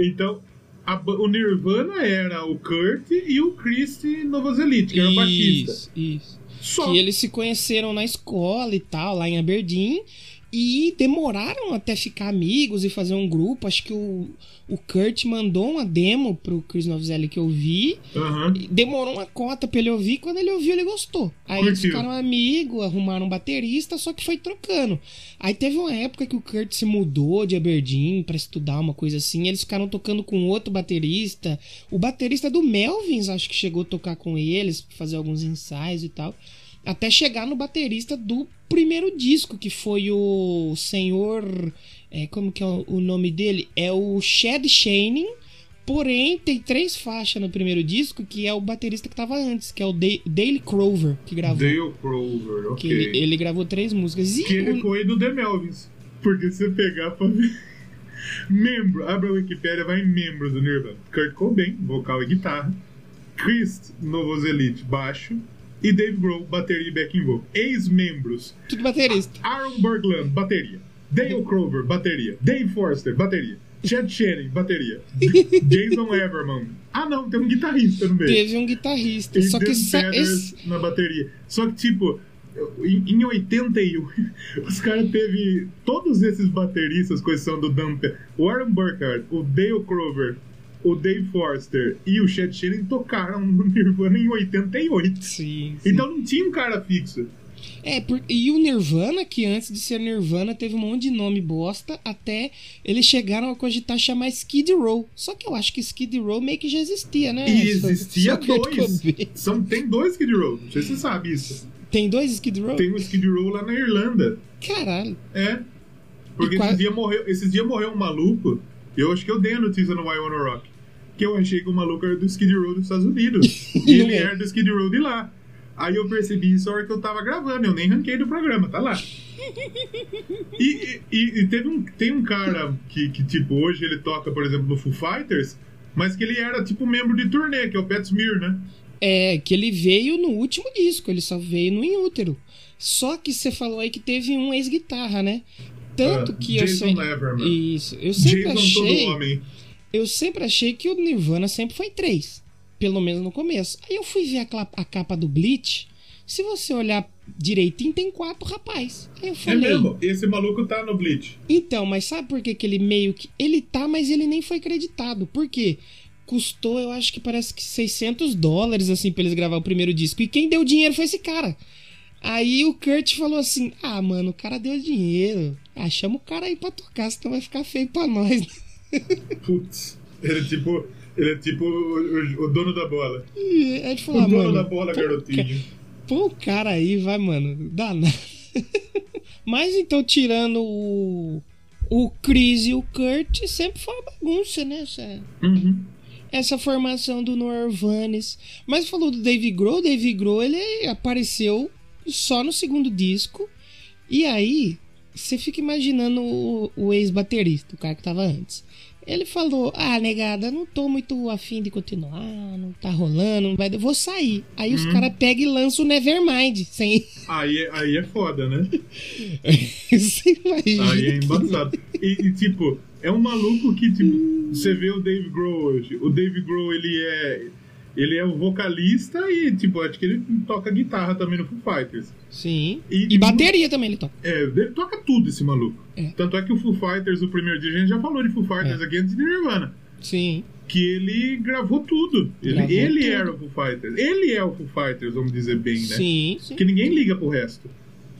Então, a o Nirvana era o Kurt e o Chris Novoselic, que era o baixista. Isso, isso. Só. Que eles se conheceram na escola e tal, lá em Aberdeen, e demoraram até ficar amigos e fazer um grupo. Acho que o, o Kurt mandou uma demo pro Chris Novoselic ouvir, Aham. e demorou uma cota pra ele ouvir, quando ele ouviu, ele gostou. Aí eles Curtiu. ficaram amigos, arrumaram um baterista, só que foi trocando. Aí teve uma época que o Kurt se mudou de Aberdeen pra estudar uma coisa assim, eles ficaram tocando com outro baterista. O baterista do Melvins, acho que chegou a tocar com eles, fazer alguns ensaios e tal. Até chegar no baterista do primeiro disco, que foi o senhor. é, como que é o nome dele? É o Chad Channing. Porém, tem três faixas no primeiro disco, que é o baterista que tava antes, que é o Da- Dale Crover, que gravou. Dale Crover, Que ok. ele, ele gravou três músicas. E Que ele o- foi do The Melvins. Porque se você pegar pra ver. [LAUGHS] Membro, abre a Wikipédia, vai em membros do Nirvana. Kurt Cobain, vocal e guitarra. Chris Novoselic, baixo. E Dave Grohl, bateria e backing vocal. Ex-membros. tudo baterista. Aaron Berglund, bateria. Dale Crover, bateria. Dave Forster, bateria. Chad Channing, bateria. [LAUGHS] Jason Everman. Ah, não, tem um guitarrista no meio. Teve um guitarrista. E Só que Dan sa- Feathers esse, na bateria. Só que, tipo, em, em 81, [LAUGHS] os caras teve todos esses bateristas, com exceção do Dan Pe- o Aaron Burkhardt, o Dale Crover, o Dave Forster e o Chad Channing tocaram no Nirvana em 88. Sim, sim. Então não tinha um cara fixo. É, por- e o Nirvana, que antes de ser Nirvana teve um monte de nome bosta, até eles chegaram a cogitar chamar Skid Row. Só que eu acho que Skid Row meio que já existia, né? E Só- existia só Kurt dois. Cobain. São, tem dois Skid Row, não sei se você sabe isso. Tem dois Skid Row? Tem um Skid Row lá na Irlanda. Caralho. É. Porque qual- esses dias morreu, esses dias morreu um maluco. Eu acho que eu dei a notícia no Why Wanna Rock. Que eu achei que o maluco era do Skid Row dos Estados Unidos. [LAUGHS] e ele é. era do Skid Row de lá. Aí eu percebi isso na hora que eu tava gravando. Eu nem ranquei do programa, tá lá. E, e- e teve um, tem um cara que, que, tipo, hoje ele toca, por exemplo, no Foo Fighters, mas que ele era, tipo, membro de turnê, que é o Pat Smear, né? É, que ele veio no último disco, ele só veio no Inútero. Só que você falou aí que teve um ex-guitarra, né? Tanto que eu Jason sempre. Leverman. Isso. Eu sempre Jason achei. todo homem. Eu sempre achei que o Nirvana sempre foi três. Pelo menos no começo. Aí eu fui ver a, a capa do Bleach. Se você olhar direitinho, tem quatro rapaz. Aí eu É falei. mesmo? Esse maluco tá no Bleach. Então, mas sabe por que, que ele meio que. Ele tá, mas ele nem foi creditado. Por quê? Custou, eu acho que parece que 600 dólares, assim, pra eles gravar o primeiro disco. E quem deu dinheiro foi esse cara. Aí o Kurt falou assim: Ah, mano, o cara deu dinheiro. Ah, chama o cara aí pra tocar, senão vai ficar feio pra nós. [LAUGHS] Putz. Ele é tipo. Ele é tipo o, o- o dono da bola. E ele falou: o ah, dono mano, da bola, pô, garotinho. Pô, o cara aí, vai, mano. Dá nada. [LAUGHS] Mas então, tirando o. O Chris e o Kurt, sempre foi uma bagunça, né? Essa, Uhum. essa formação do Norvanes. Mas falou do Dave Grohl, Dave Grohl ele apareceu só no segundo disco. E aí, você fica imaginando o, o ex-baterista, o cara que tava antes. Ele falou: Ah, negada, não tô muito afim de continuar, não tá rolando, não vai. Vou sair. Aí os caras pegam e lançam o Nevermind. Sem. Aí, é- aí é foda, né? [LAUGHS] Você imagina. Aí é embaçado. E, e, tipo, é um maluco que, tipo, você vê o Dave Grohl hoje. O Dave Grohl, ele é. Ele é o vocalista e, tipo, acho que ele toca guitarra também no Foo Fighters. Sim. E- E, bateria também ele toca. É, ele toca tudo esse maluco. É. Tanto é que o Foo Fighters, o primeiro dia, a gente já falou de Foo Fighters É. aqui antes de Nirvana. Sim. Que ele gravou tudo. Ele, Gravou ele tudo. era o Foo Fighters. Ele é o Foo Fighters, vamos dizer bem, né? Sim, sim. Que ninguém liga pro resto.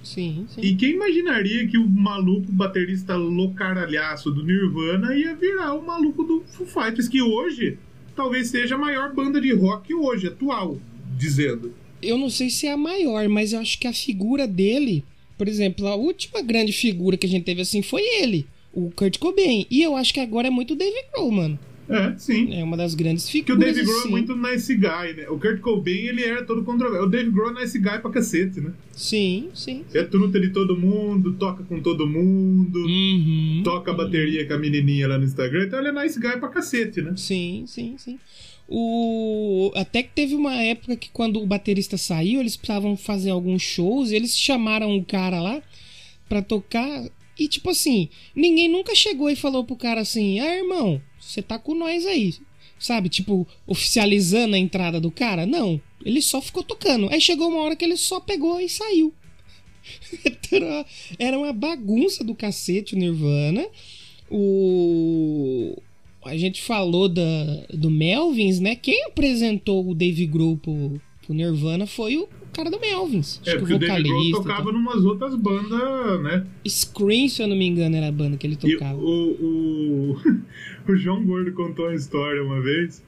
Sim, sim. E quem imaginaria que o maluco baterista loucaralhaço do Nirvana ia virar o maluco do Foo Fighters, que hoje talvez seja a maior banda de rock hoje, atual, dizendo. eu não sei se é a maior, mas eu acho que a figura dele, por exemplo, a última grande figura que a gente teve assim foi ele, o Kurt Cobain. E eu acho que agora é muito Dave Grohl, mano. É, sim. É uma das grandes Que figuras. o Dave Grohl é muito nice guy, né? O Kurt Cobain, ele era todo controverso. O Dave Grohl é nice guy pra cacete, né? Sim, sim. É truta de todo mundo, toca com todo mundo, Uhum. toca bateria com a menininha lá no Instagram. Então ele é nice guy pra cacete, né? Sim, sim, sim. O... Até que teve uma época que quando o baterista saiu, eles precisavam fazer alguns shows, e eles chamaram um cara lá pra tocar. E tipo assim, ninguém nunca chegou e falou pro cara assim: Ah, irmão, você tá com nós aí. Sabe, tipo, oficializando a entrada do cara? Não. Ele só ficou tocando. Aí chegou uma hora que ele só pegou e saiu. [LAUGHS] Era- uma bagunça do cacete o Nirvana. O. A gente falou da, do Melvins, né? Quem apresentou o Dave Grohl pro, pro Nirvana foi o cara do Melvins. É, que porque o Dave Grohl vocalista e tocava tal. numas outras bandas, né? Scream, se eu não me engano, era a banda que ele E tocava. o, o, [LAUGHS] o João Gordo contou uma história uma vez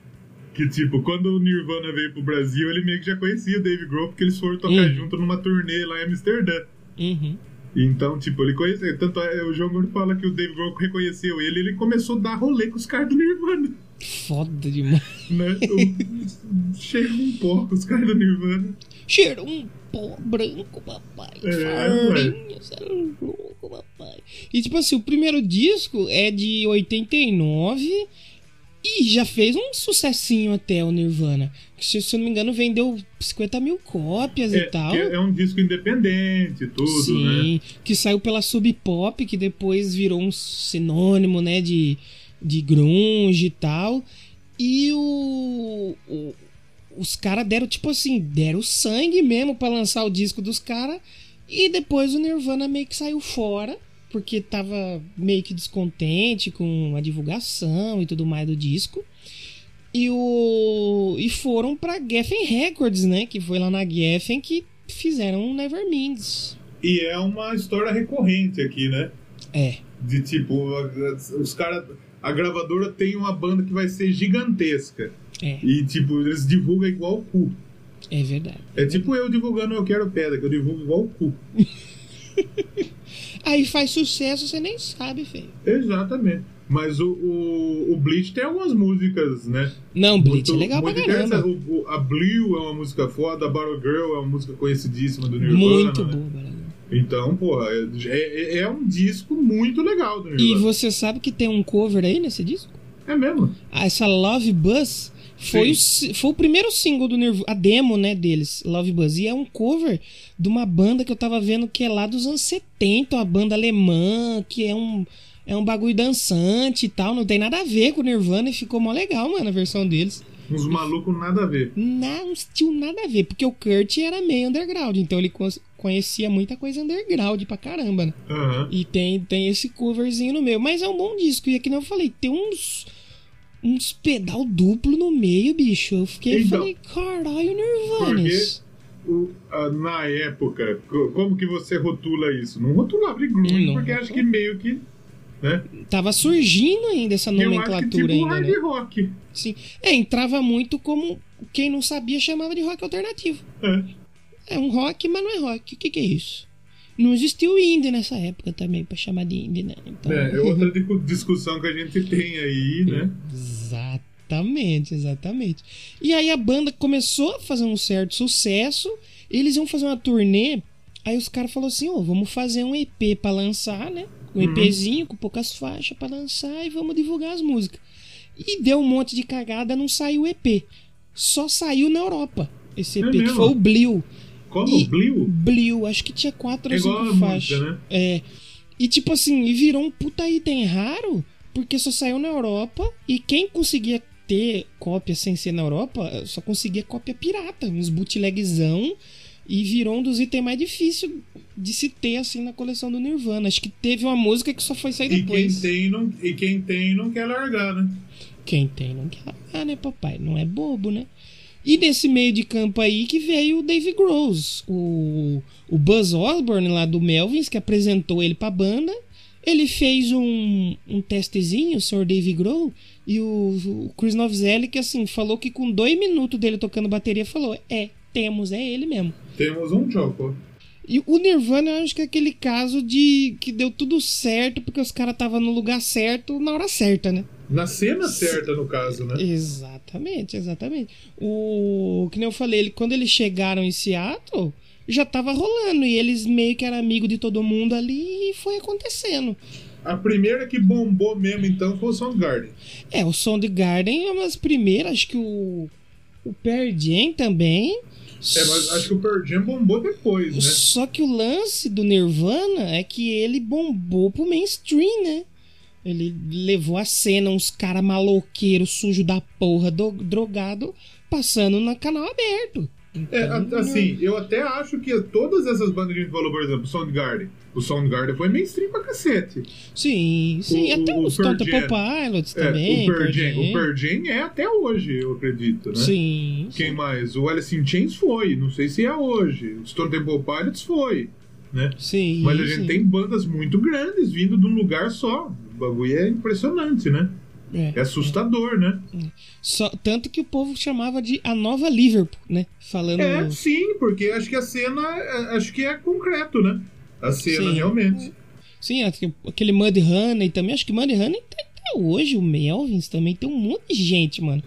que, tipo, quando o Nirvana veio pro Brasil, ele meio que já conhecia o Dave Grohl porque eles foram tocar Uhum. junto numa turnê lá em Amsterdã. Uhum. Então, tipo, ele conhecia. Tanto é, o João Gordo fala que o Dave Grohl reconheceu ele ele começou a dar rolê com os caras do Nirvana, Foda demais. né? O- Chega um pó com os caras do Nirvana. Cheiro um pó branco, papai. É, Farinha, é papai. E tipo assim, o primeiro disco é de 89 e já fez um sucessinho até o Nirvana. Se, se eu não me engano, vendeu 50 mil cópias É, e tal. é, é um disco independente, tudo, né? Sim, que saiu pela Sub Pop, que depois virou um sinônimo, né, de, de grunge e tal. E o, o- os caras deram, tipo assim, deram sangue mesmo pra lançar o disco dos caras. E depois o Nirvana meio que saiu fora, porque tava meio que descontente com a divulgação e tudo mais do disco. E, o, e foram pra Geffen Records, né? Que foi lá na Geffen que fizeram o Neverminds. E é uma história recorrente aqui, né? É. De tipo, os caras. A gravadora tem uma banda que vai ser gigantesca. É, E, tipo, eles divulgam igual o cu. É verdade. É tipo eu divulgando Eu Quero Pedra, que eu divulgo igual o cu. [LAUGHS] Aí faz sucesso, você nem sabe, feio. Exatamente. Mas o, o, o Bleach tem algumas músicas, né? Não, Blitz é Muito- legal pra caramba. O- o- a Blue é uma música foda, a Battle Girl é uma música conhecidíssima do Nirvana. Muito né? boa, Brasil. Então, porra, é, é, é um disco muito legal do E Nirvana. você sabe que tem um cover aí nesse disco? É mesmo? Ah, Essa Love Buzz foi o, foi o primeiro single do Nirvana, a demo, né, deles, Love Buzz. E é um cover de uma banda que eu tava vendo que é lá dos anos 70, uma banda alemã, que é um, é um bagulho dançante e tal. Não tem nada a ver com o Nirvana e ficou mó legal, mano, a versão deles. Uns malucos nada a ver. Não tinha nada a ver, porque o Kurt era meio underground, então ele co- conhecia muita coisa underground pra caramba, né? Aham. E tem, tem esse coverzinho no meio. Mas é um bom disco. E aqui não eu falei, tem uns. Uns pedal duplo no meio, bicho. Eu fiquei Então, falei, caralho, Nirvanes. O- a- na época, co- como que você rotula isso? Não rotulava de grunge, Não porque acho que meio que. Né? Tava surgindo ainda essa Eu acho que nomenclatura tipo ainda, hard né? rock. Sim. É, entrava muito como quem não sabia chamava de rock alternativo. É. É um rock, mas não é rock. O que, que é isso? Não existiu indie nessa época também, pra chamar de indie, né? Então... É, é outra [LAUGHS] di- discussão que a gente tem aí, né? Exatamente, exatamente. E aí a banda começou a fazer um certo sucesso. Eles iam fazer uma turnê. Aí os caras falaram assim: ó, vamos fazer um EP pra lançar, né? Um Uhum. EPzinho com poucas faixas pra lançar e vamos divulgar as músicas. E deu um monte de cagada, não saiu o EP. Só saiu na Europa. Esse É EP, que mesmo? foi o Blue. Como E- Blue? Blue, acho que tinha quatro É ou cinco música, faixas. né? É. E tipo assim, e virou um puta item raro, porque só saiu na Europa e quem conseguia ter cópia sem ser na Europa, só conseguia cópia pirata, uns bootlegzão, e virou um dos itens mais difíceis de se ter assim na coleção do Nirvana. Acho que teve uma música que só foi sair E quem, depois. tem, não, e quem tem não quer largar, né? Quem tem não quer largar, né, papai? Não é bobo, né? E nesse meio de campo aí que veio o Dave Grohl, o, o Buzz Osborne lá do Melvins, que apresentou ele pra banda. Ele fez um, um testezinho, o Sr. Dave Grohl, e o, o Chris Novzelli, que assim, falou que com dois minutos dele tocando bateria, falou: É, temos, é ele mesmo. Temos um Choco. E o Nirvana, eu acho que é aquele caso de que deu tudo certo porque os caras estavam no lugar certo na hora certa, né? Na cena certa, no caso, né? Exatamente, exatamente. O que nem eu falei, ele, quando eles chegaram em Seattle, já tava rolando e eles meio que eram amigo de todo mundo ali e foi acontecendo. A primeira que bombou mesmo, então, foi o Soundgarden. É, o Soundgarden é uma das primeiras, acho que o o Pearl Jam também. É, mas acho que o Pearl Jam bombou depois, né? Só que o lance do Nirvana é que ele bombou pro mainstream, né? Ele levou a cena uns cara maloqueiro, sujo da porra, do- drogado, passando no canal aberto. É, Então, a- assim, eu até acho que todas essas bandas que a gente falou, por exemplo, o Soundgarden. O Soundgarden foi mainstream pra cacete. Sim, sim. O- até o os. Temple Pilots É, também. o, Pearl Jam. o Pearl Jam é até hoje, eu acredito, né? Sim. Quem sim. mais? O Alice in Chains foi, não sei se é hoje. O Stone Temple Pilots foi, né? Sim. Mas a gente sim. tem bandas muito grandes vindo de um lugar só. O bagulho é impressionante, né? É. É assustador, né? Só, tanto que o povo chamava de a nova Liverpool, né? Falando. É, sim, porque acho que a cena, é- acho que é concreto, né? A cena, Sim. realmente. Sim, acho aquele Mud Honey também. Acho que Mud Honey tem até hoje. O Melvins também tem um monte de gente, mano.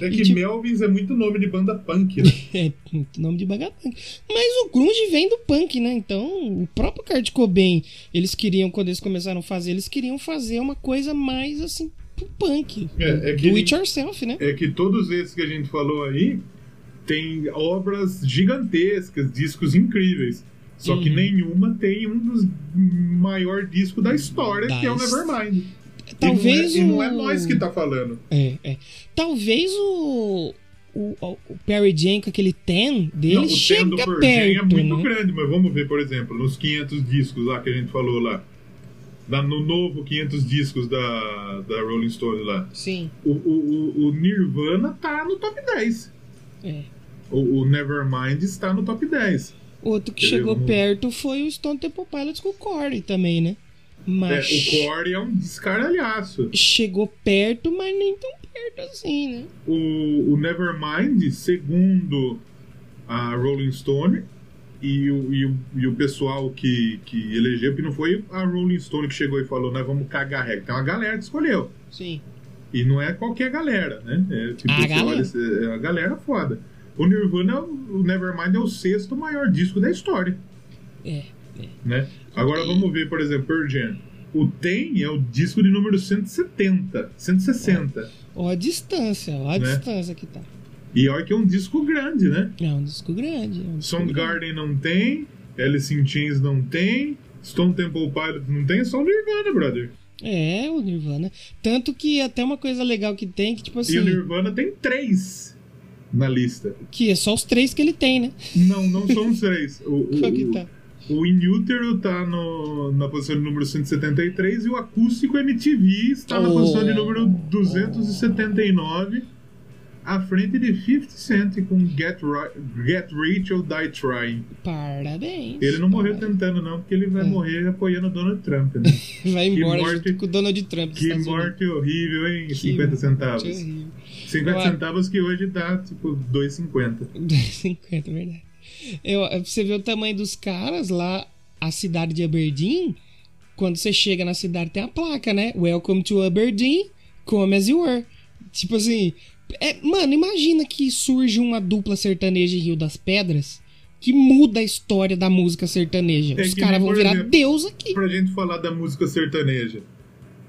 É E que tipo- Melvins é muito nome de banda punk, né? [LAUGHS] É, muito nome de bagapunk. Mas o grunge vem do punk, né? Então, o próprio Kurt Cobain, eles queriam, quando eles começaram a fazer, eles queriam fazer uma coisa mais, assim, pro punk. É, é que Do it yourself, né? é que todos esses que a gente falou aí tem obras gigantescas, discos incríveis. Só que Uhum. nenhuma tem um dos maior discos da história, que é o Das- Nevermind. Talvez e não, é, e não o... é nós que tá falando. É, é. Talvez o... O, o Perry Jane com aquele ten dele Não, o chega tema do Pearl Jam perto, é muito né? grande, mas vamos ver, por exemplo, nos 500 discos lá que a gente falou lá. Na- no novo 500 discos da, da Rolling Stone lá. Sim, O, o, o- Nirvana tá no top 10. é. O, o Nevermind está no top 10. Outro que chegou perto foi o Stone Temple Pilots com o Corey também, né? É, Mas o Core é um descaralhaço. chegou perto, mas nem tão perto assim, né? O, o Nevermind, segundo a Rolling Stone e o, e o, e o pessoal que, que elegeu, que não foi a Rolling Stone que chegou e falou, nós vamos cagar a regra. Tem uma galera que escolheu. Sim. E não é qualquer galera, né? É, tipo, A você galera. olha, é a galera foda. O Nirvana, é o Nevermind é o sexto maior disco da história. É. Né? Agora vamos ver, por exemplo, Pearl Jam. O Tem é o disco de número 170, 160. Ó a distância, ó a Né? distância que tá. E olha que é um disco grande, né? É um disco grande. É um disco grande. Soundgarden não tem, Alice in Chains não tem, Stone Temple Pilots não tem, é só o Nirvana, brother. É, o Nirvana. Tanto que até uma coisa legal que tem, que tipo assim. E o Nirvana tem três na lista. Que é só os três que ele tem, né? Não, não são os três. O, [LAUGHS] o, Qual que tá? o In Utero tá no, na posição de número 173 e o acústico MTV está na Oh. posição de número 279, à frente de 50 Cent com Get, Ri- Get Rich or Die Trying. Parabéns. Ele não morreu Parabéns. tentando, não, porque ele vai É. morrer apoiando o Donald Trump, né? [LAUGHS] Vai embora morte- com o Donald Trump. que Estados Unidos. morte horrível, hein? Que 50 centavos. morte horrível. 50 Eu- centavos que hoje dá, tipo, 2,50. 50, [LAUGHS] verdade. Eu, você vê o tamanho dos caras lá, a cidade de Aberdeen. Quando você chega na cidade, tem a placa, né? Welcome to Aberdeen, come as you were. Tipo assim, é, mano, imagina que surge uma dupla sertaneja em Rio das Pedras que muda a história da música sertaneja. É Os caras vão virar exemplo, Deus aqui. Pra gente falar da música sertaneja.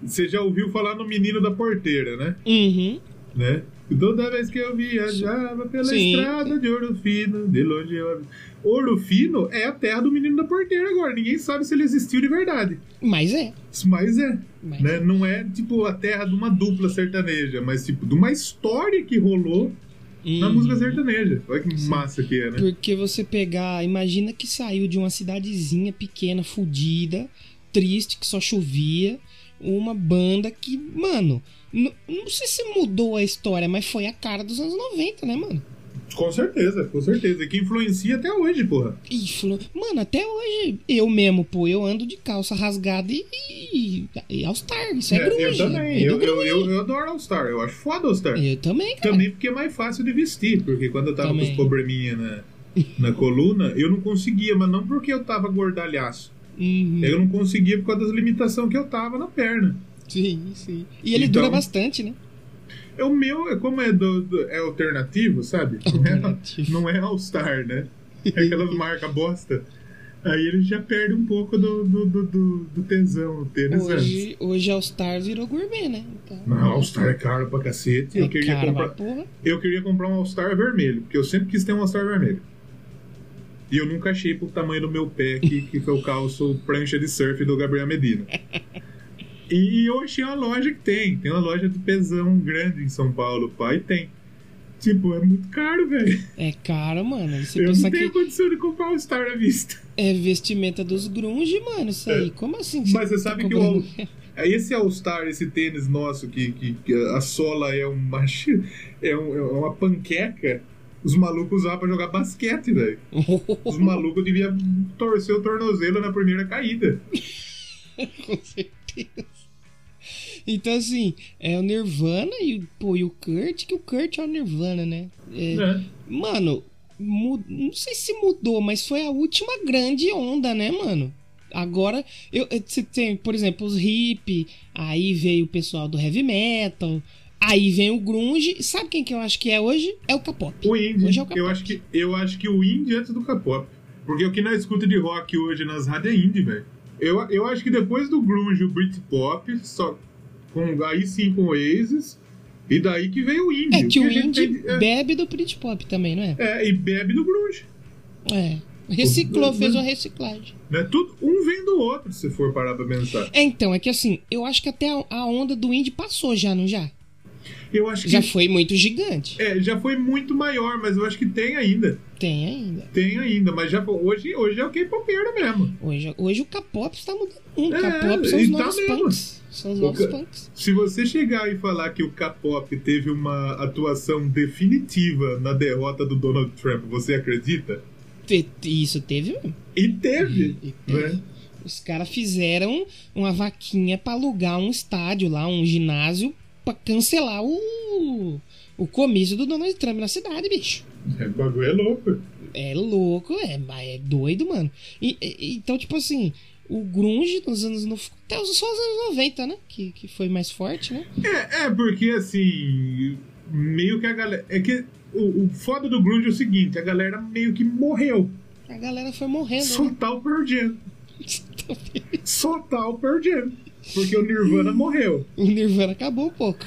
Você já ouviu falar no Menino da Porteira, né? Uhum. né? Toda vez que eu viajava pela Sim. estrada de Ouro Fino, de longe eu... Ouro Fino é a terra do Menino da Porteira agora. Ninguém sabe se ele existiu de verdade. Mas é. Mas é. Mas Né? Não é, tipo, a terra de uma dupla sertaneja, mas, tipo, de uma história que rolou na Uhum. música sertaneja. Olha que massa que é, né? Porque você pegar, imagina que saiu de uma cidadezinha pequena, fodida, triste, que só chovia, uma banda que, mano, n- não sei se mudou a história, mas foi a cara dos anos 90, né, mano? Com certeza, com certeza. Que influencia até hoje, porra. Falou, mano, até hoje eu mesmo, pô, eu ando de calça rasgada e, e, e All Star, isso é, É, grunge. eu também. é Eu, eu, eu, eu adoro All Star. Eu acho foda All Star. Eu também, cara. Também porque é mais fácil de vestir, porque quando eu tava Também. com os probleminha na, na coluna, eu não conseguia, mas não porque eu tava gordalhaço. Uhum. Eu não conseguia por causa das limitações que eu tava na perna. Sim, sim. E ele Então- dura bastante, né? É o meu, é como é, do, do- é alternativo, sabe? Não é, Alternativo. não é All-Star, né? É aquelas marcas bosta. Aí ele já perde um pouco do, do, do, do, tesão, tênis antes. Hoje, hoje All Stars virou gourmet, né? Então, Não, All-Star é caro pra cacete. é Eu queria, cara, comprar, eu queria comprar um All-Star vermelho, porque eu sempre quis ter um All-Star vermelho. E eu nunca achei pro tamanho do meu pé que, que eu calço prancha de surf do Gabriel Medina. [LAUGHS] E eu achei uma loja que tem. Tem uma loja de pesão grande em São Paulo, pai, tem. Tipo, é muito caro, velho. É caro, mano. Você Eu não tenho que condição de comprar um All-Star à vista. é vestimenta dos grunge, mano, isso aí. Como assim? É. Mas você sabe que o All- esse All-Star, esse tênis nosso, que, que, que a sola é uma, [LAUGHS] é, um- é uma panqueca, os malucos usavam pra jogar basquete, velho. Os [LAUGHS] malucos deviam torcer o tornozelo na primeira caída. [LAUGHS] Com certeza. Então, assim, é o Nirvana e, pô, e o Kurt, que o Kurt é o Nirvana, né? É, né? Mano, não sei se mudou, mas foi a última grande onda, né, mano? Agora, eu, eu- você tem, por exemplo, os hip, aí veio o pessoal do heavy metal, aí vem o grunge. Sabe quem que eu acho que é hoje? É o K-pop. O indie, Hoje é o K-pop. eu acho, que, eu acho que o indie antes do K-pop. Porque o que nós escuta de rock hoje nas rádios é indie, velho. Eu, eu acho que depois do grunge, o Britpop, só, com, aí sim com o Oasis, e daí que veio o indie. É que o gente indie tem- é, bebe do Britpop também, não é? é, e bebe do grunge. É. Reciclou, O- fez uma reciclagem. Né? Tudo, um vem do outro, se for parar pra pensar. É, então, é que assim, eu acho que até a, onda do indie passou já, não já? Eu acho que Já foi muito gigante. É, já foi muito maior, mas eu acho que tem ainda. Tem ainda. Tem ainda, mas já hoje, hoje é o K-popeiro mesmo. Hoje, hoje o K-pop está mudando muito. É, K-pop são os tá novos mesmo. punks. São os K- punks. Se você chegar e falar que o K-pop teve uma atuação definitiva na derrota do Donald Trump, você acredita? Te- Isso teve mesmo. E teve, E teve. né? Os caras fizeram uma vaquinha pra alugar um estádio lá, um ginásio, pra cancelar o, o comício do Donald Trump na cidade, bicho. É, o bagulho é louco. É louco, é, é doido, mano. E, e- então, tipo assim, o grunge nos anos... No, até os, só os anos 90, né? Que, que foi mais forte, né? É, é, porque assim, meio que a galera. É que o, o foda do Grunge é o seguinte: a galera meio que morreu. A galera foi morrendo, Só né? tá o Pearl Jam. Só tá o Pearl Jam. Porque o Nirvana morreu. O Nirvana acabou um pouco.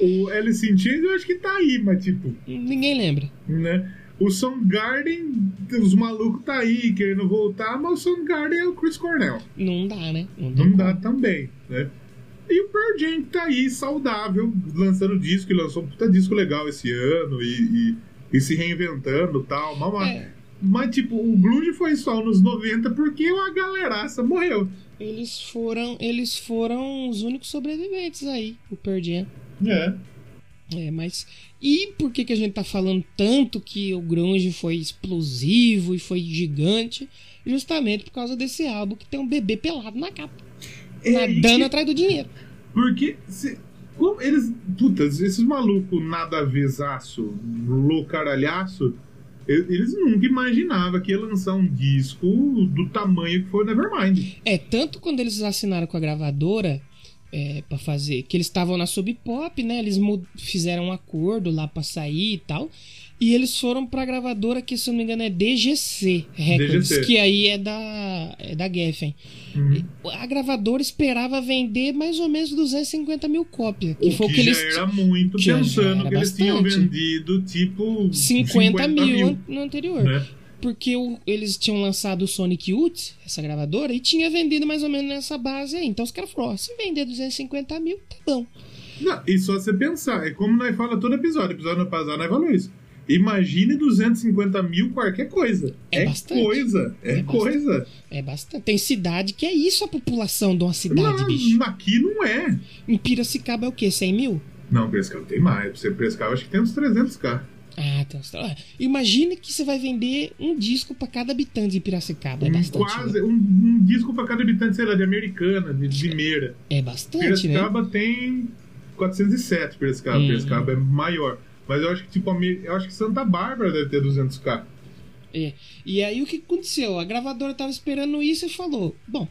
O Alice in Chains eu acho que tá aí, mas tipo, Ninguém lembra. né? O Soundgarden, os malucos tá aí querendo voltar, mas o Soundgarden é o Chris Cornell. Não dá, né? Não, Não dá também, né? E o Pearl Jam tá aí, saudável, lançando disco, e lançou um puta disco legal esse ano, e, e, e se reinventando e tal. Mas, mas- É. mas, tipo, o Grunge foi só nos 90 porque a galeraça morreu. Eles foram, eles foram os únicos sobreviventes aí, o Pearl Jam. É. É, mas e por que que a gente tá falando tanto que o grunge foi explosivo e foi gigante? Justamente por causa desse álbum que tem um bebê pelado na capa, É, e nadando que- atrás do dinheiro. Porque se, como eles. Putas, esses malucos nada a loucaralhaço, eles nunca imaginavam que ia lançar um disco do tamanho que foi o Nevermind. É, tanto quando eles assinaram com a gravadora é, para fazer, que eles estavam na Sub Pop, né? Eles fizeram um acordo lá pra sair e tal. E eles foram pra gravadora que, se eu não me engano, é DGC Records, DGC. que aí é da, é da Geffen. Uhum. A gravadora esperava vender mais ou menos 250 mil cópias. Que o foi que que eles. era muito, já pensando era que eles tinham bastante. vendido tipo 50, mil, no anterior. né? Porque o- eles tinham lançado o Sonic Youth, essa gravadora, e tinha vendido mais ou menos nessa base aí. Então os caras falaram: ó, se vender 250 mil, tá bom. Não, e só você pensar, é como nós fala todo episódio, episódio no passado nós falou isso. Imagine 250 mil qualquer coisa. É É, bastante. coisa, é, É bastante. coisa. É bastante. Tem cidade que é isso a população de uma cidade, Não, bicho. aqui não é. Em Piracicaba é o quê? 100 mil? Não, Prescal tem mais. Você Prescal acho que tem uns 300k. Ah, então. ah, Imagine que você vai vender um disco pra cada habitante de Piracicaba. É bastante. quase né? um, um disco pra cada habitante, sei lá, de Americana, de Limeira. É bastante, né? Piracicaba tem 407 Piracicaba. Hum. Piracicaba é maior. Mas eu acho que tipo, eu acho que Santa Bárbara deve ter 200k. É. E aí o que aconteceu? A gravadora tava esperando isso e falou: Bom,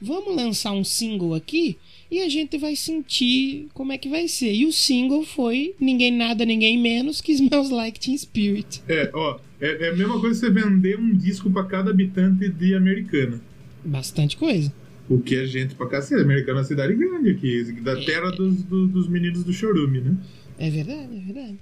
vamos lançar um single aqui e a gente vai sentir como é que vai ser. E o single foi Ninguém Nada, Ninguém Menos que Smells Like Teen Spirit. É, ó, é, é a mesma coisa você vender um disco pra cada habitante de Americana. Bastante coisa. O que é gente pra cacete. Americana é uma cidade grande aqui, da terra dos, do- dos meninos do Chorume, né? É verdade, é verdade.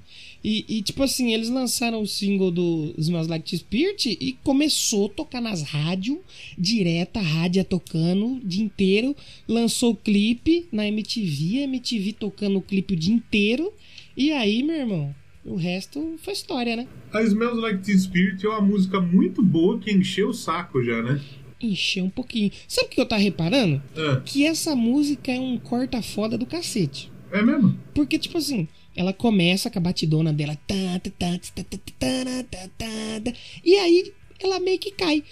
E, e, tipo assim, eles lançaram o single do Smells Like Teen Spirit e começou a tocar nas rádios, direta, rádio tocando o dia inteiro. Lançou o clipe na MTV, a MTV tocando o clipe o dia inteiro. E aí, meu irmão, o resto foi história, né? A Smells Like Teen Spirit é uma música muito boa que encheu o saco já, né? Encheu um pouquinho. Sabe o que eu tava reparando? Ah, Que essa música é um corta-foda do cacete. é mesmo? Porque, tipo assim, ela começa com a batidona dela. E aí ela meio que cai.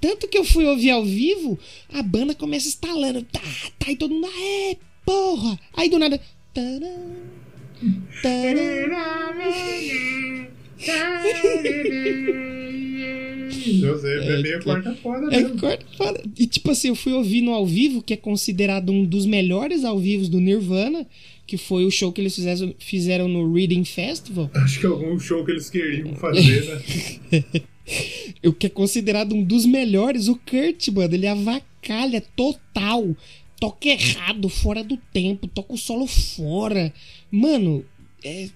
Tanto que eu fui ouvir ao vivo, a banda começa estalando. Tá, tá, e todo mundo. É, porra! Aí do nada. É, É, meio quarta foda É mesmo. corta foda. E tipo assim, eu fui ouvir no ao vivo, que é considerado um dos melhores ao vivos do Nirvana, que foi o show que eles fizeram, fizeram no Reading Festival. Acho que é algum show que eles queriam fazer, né? [LAUGHS] O que é considerado um dos melhores, o Kurt, mano, ele avacalha total. Toca errado, fora do tempo, toca o solo fora. Mano, é,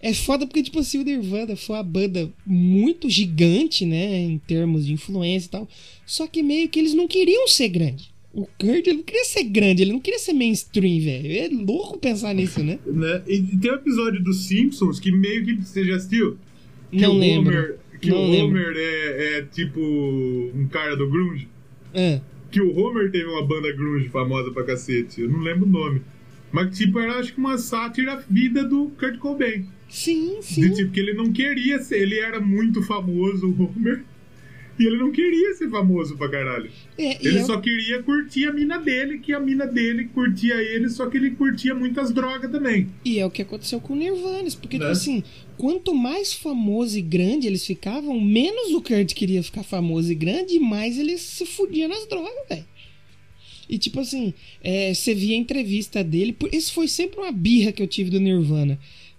é foda porque, tipo assim, o Nirvana foi uma banda muito gigante, né, em termos de influência e tal. Só que meio que eles não queriam ser grande. O Kurt, ele não queria ser grande, ele não queria ser mainstream, velho. É louco pensar nisso, né? né? E tem um episódio dos Simpsons que meio que você já assistiu? Que Não o lembro. Homer, que Não o lembro. Homer é, é tipo um cara do grunge. Ah, Que o Homer teve uma banda grunge famosa pra cacete. Eu não lembro o nome. Mas, tipo, era acho que uma sátira à vida do Kurt Cobain. Sim, De sim. tipo, que ele não queria ser. Ele era muito famoso, o Homer. E ele não queria ser famoso pra caralho. É, Ele é- só queria curtir a mina dele, que a mina dele curtia ele, só que ele curtia muitas drogas também. E é o que aconteceu com o Nirvana, porque, Né? tipo assim, quanto mais famoso e grande eles ficavam, menos o Kurt queria ficar famoso e grande, e mais ele se fudia nas drogas, velho. E, tipo assim, é, você via a entrevista dele, por- isso foi sempre uma birra que eu tive do Nirvana,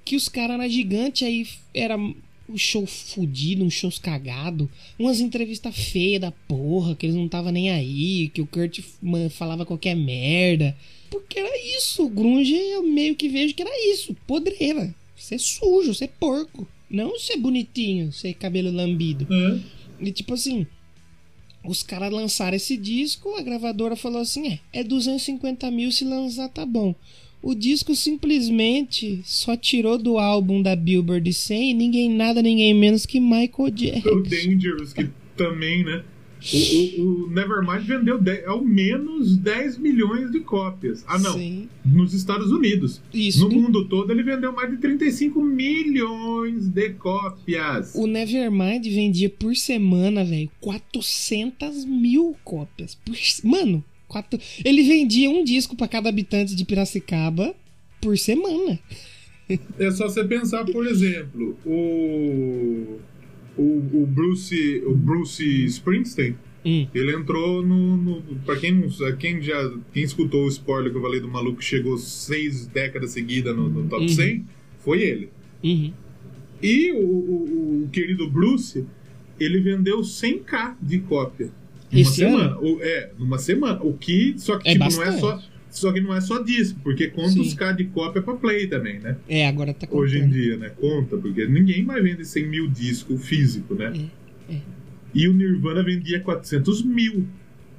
que os caras na gigante aí era um show fudido, um shows cagado, umas entrevistas feias da porra, que eles não tava nem aí, que o Kurt man, falava qualquer merda. Porque era isso, o grunge eu meio que vejo que era isso, podreira. Ser sujo, ser porco. Não ser bonitinho, ser cabelo lambido. E tipo assim, Os caras lançaram esse disco, a gravadora falou assim: é, é 250 mil se lançar, tá bom. O disco simplesmente só tirou do álbum da Billboard 100 ninguém nada, ninguém menos que Michael O Jackson. Dangerous, que também, né? O, o- o Nevermind vendeu 10 ao menos 10 milhões de cópias. Ah, não. Sim. Nos Estados Unidos. Isso. No mundo todo, ele vendeu mais de 35 milhões de cópias. O Nevermind vendia por semana, velho, 400 mil cópias. Por... Mano, quatro... ele vendia um disco pra cada habitante de Piracicaba por semana. É só você pensar, por exemplo, o. O, o Bruce, o Bruce Springsteen, Hum. ele entrou no. no pra quem, não, quem já. Quem escutou o spoiler que eu falei do maluco que chegou seis décadas seguidas no, no top Uhum. 100, foi ele. Uhum. E o, o- o querido Bruce, ele vendeu 100k de cópia. Numa Esse semana. é, numa semana. O que. Só que É tipo, não é só. Só que não é só disco, porque conta Sim. os K de cópia pra play também, né? É, agora tá Hoje em contando. dia, né? Conta, porque ninguém mais vende 100 mil discos físico, né? É, é. E o Nirvana vendia 400 mil.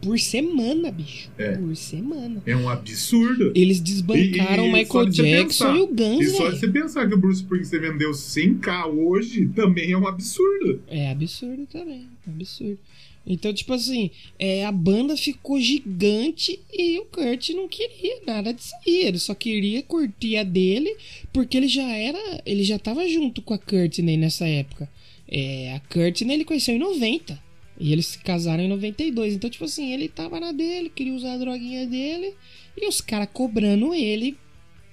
Por semana, bicho. É. Por semana. É um absurdo. Eles desbancaram E- o e Michael Jackson pensar. e o Guns, E só de velho. você pensar que o Bruce Springsteen vendeu 100k hoje, também é um absurdo. É absurdo também. Absurdo. Então, tipo assim, é, a banda ficou gigante e o Kurt não queria nada disso aí. Ele só queria curtir a dele, porque ele já era. Ele já tava junto com a Courtney nessa época. É, a Courtney ele conheceu em 90. E eles se casaram em 92. Então, tipo assim, ele tava na dele, queria usar a droguinha dele. E os caras cobrando ele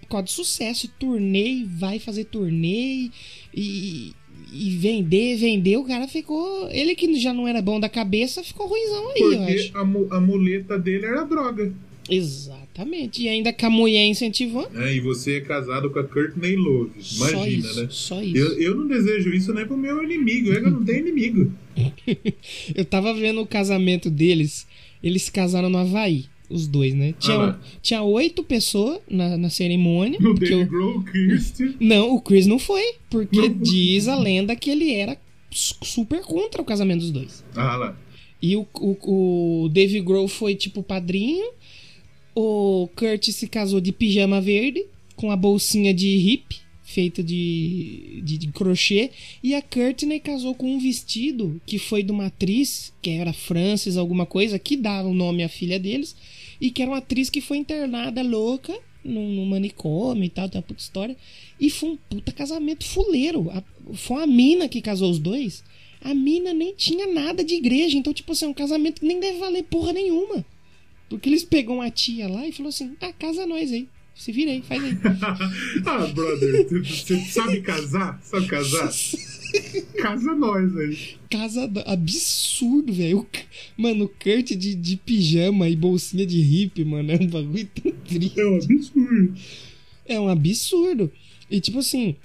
por de sucesso. Turnê, vai fazer turnê. E, e vender, vender. O cara ficou. Ele que já não era bom da cabeça, ficou ruimzão aí, eu Porque acho. a, mu- a muleta dele era droga. Exatamente. E ainda com a mulher incentivando. né? E você é casado com a Courtney Love. só Imagina, isso, né? Só isso. Eu, eu não desejo isso nem pro meu inimigo. Eu não tenho inimigo. [LAUGHS] Eu tava vendo o casamento deles. Eles se casaram no Havaí, os dois, né? Tinha, Ah tinha oito pessoas na, na cerimônia. No Dave o- Grohl, Kirsten. Não, o Chris não foi. Porque diz a lenda que ele era su- super contra o casamento dos dois. Ah lá. E o, o, o Dave Grohl foi tipo padrinho. O Kurt se casou de pijama verde, com a bolsinha de hip, feita de, de, de crochê. E a Courtney casou com um vestido que foi de uma atriz, que era Frances, alguma coisa, que dava o nome à filha deles. E que era uma atriz que foi internada louca num, num manicômio e tal, tem uma puta história. E foi um puta casamento fuleiro. A- foi a mina que casou os dois. A mina nem tinha nada de igreja, então, tipo assim, é um casamento que nem deve valer porra nenhuma. Porque eles pegam uma tia lá e falou assim: ah, casa nós aí. Se vira aí, faz aí. [LAUGHS] ah, brother, você- sabe casar? Sabe casar? [LAUGHS] Casa nós aí. Casa do- absurdo, velho. Mano, o Kurt de, de pijama e bolsinha de hippie, mano, é um bagulho tão triste. É um absurdo. É um absurdo. E tipo assim,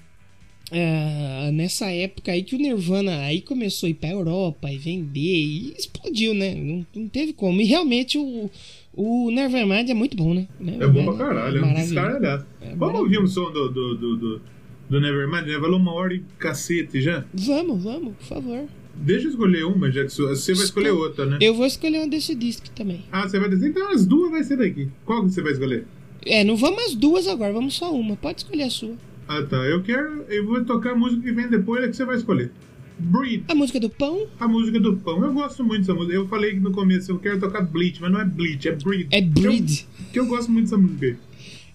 é, nessa época aí que o Nirvana aí começou a ir pra Europa e vender e explodiu, né? Não, não teve como. E realmente o, o Nevermind é muito bom, né? É bom pra caralho, é um descaralhado. É Vamos ouvir um som do, do, do, do, do Nevermind? Já falou uma hora e cacete já. Vamos, vamos, por favor. Deixa eu escolher uma, já que você vai escolher outra, né? Eu vou escolher uma desse disco também. Ah, você vai dizer, então as duas vai ser daqui. Qual que você vai escolher? É, não vamos as duas agora, vamos só uma. Pode escolher a sua. Ah, tá. Eu quero. Eu vou tocar a música que vem depois, é que você vai escolher. Breed, A música do pão a música do pão. Eu gosto muito dessa música. Eu falei no começo, eu quero tocar Bleach, mas não é Bleach, é Breed. é Breed. Que eu, eu gosto muito dessa música aí.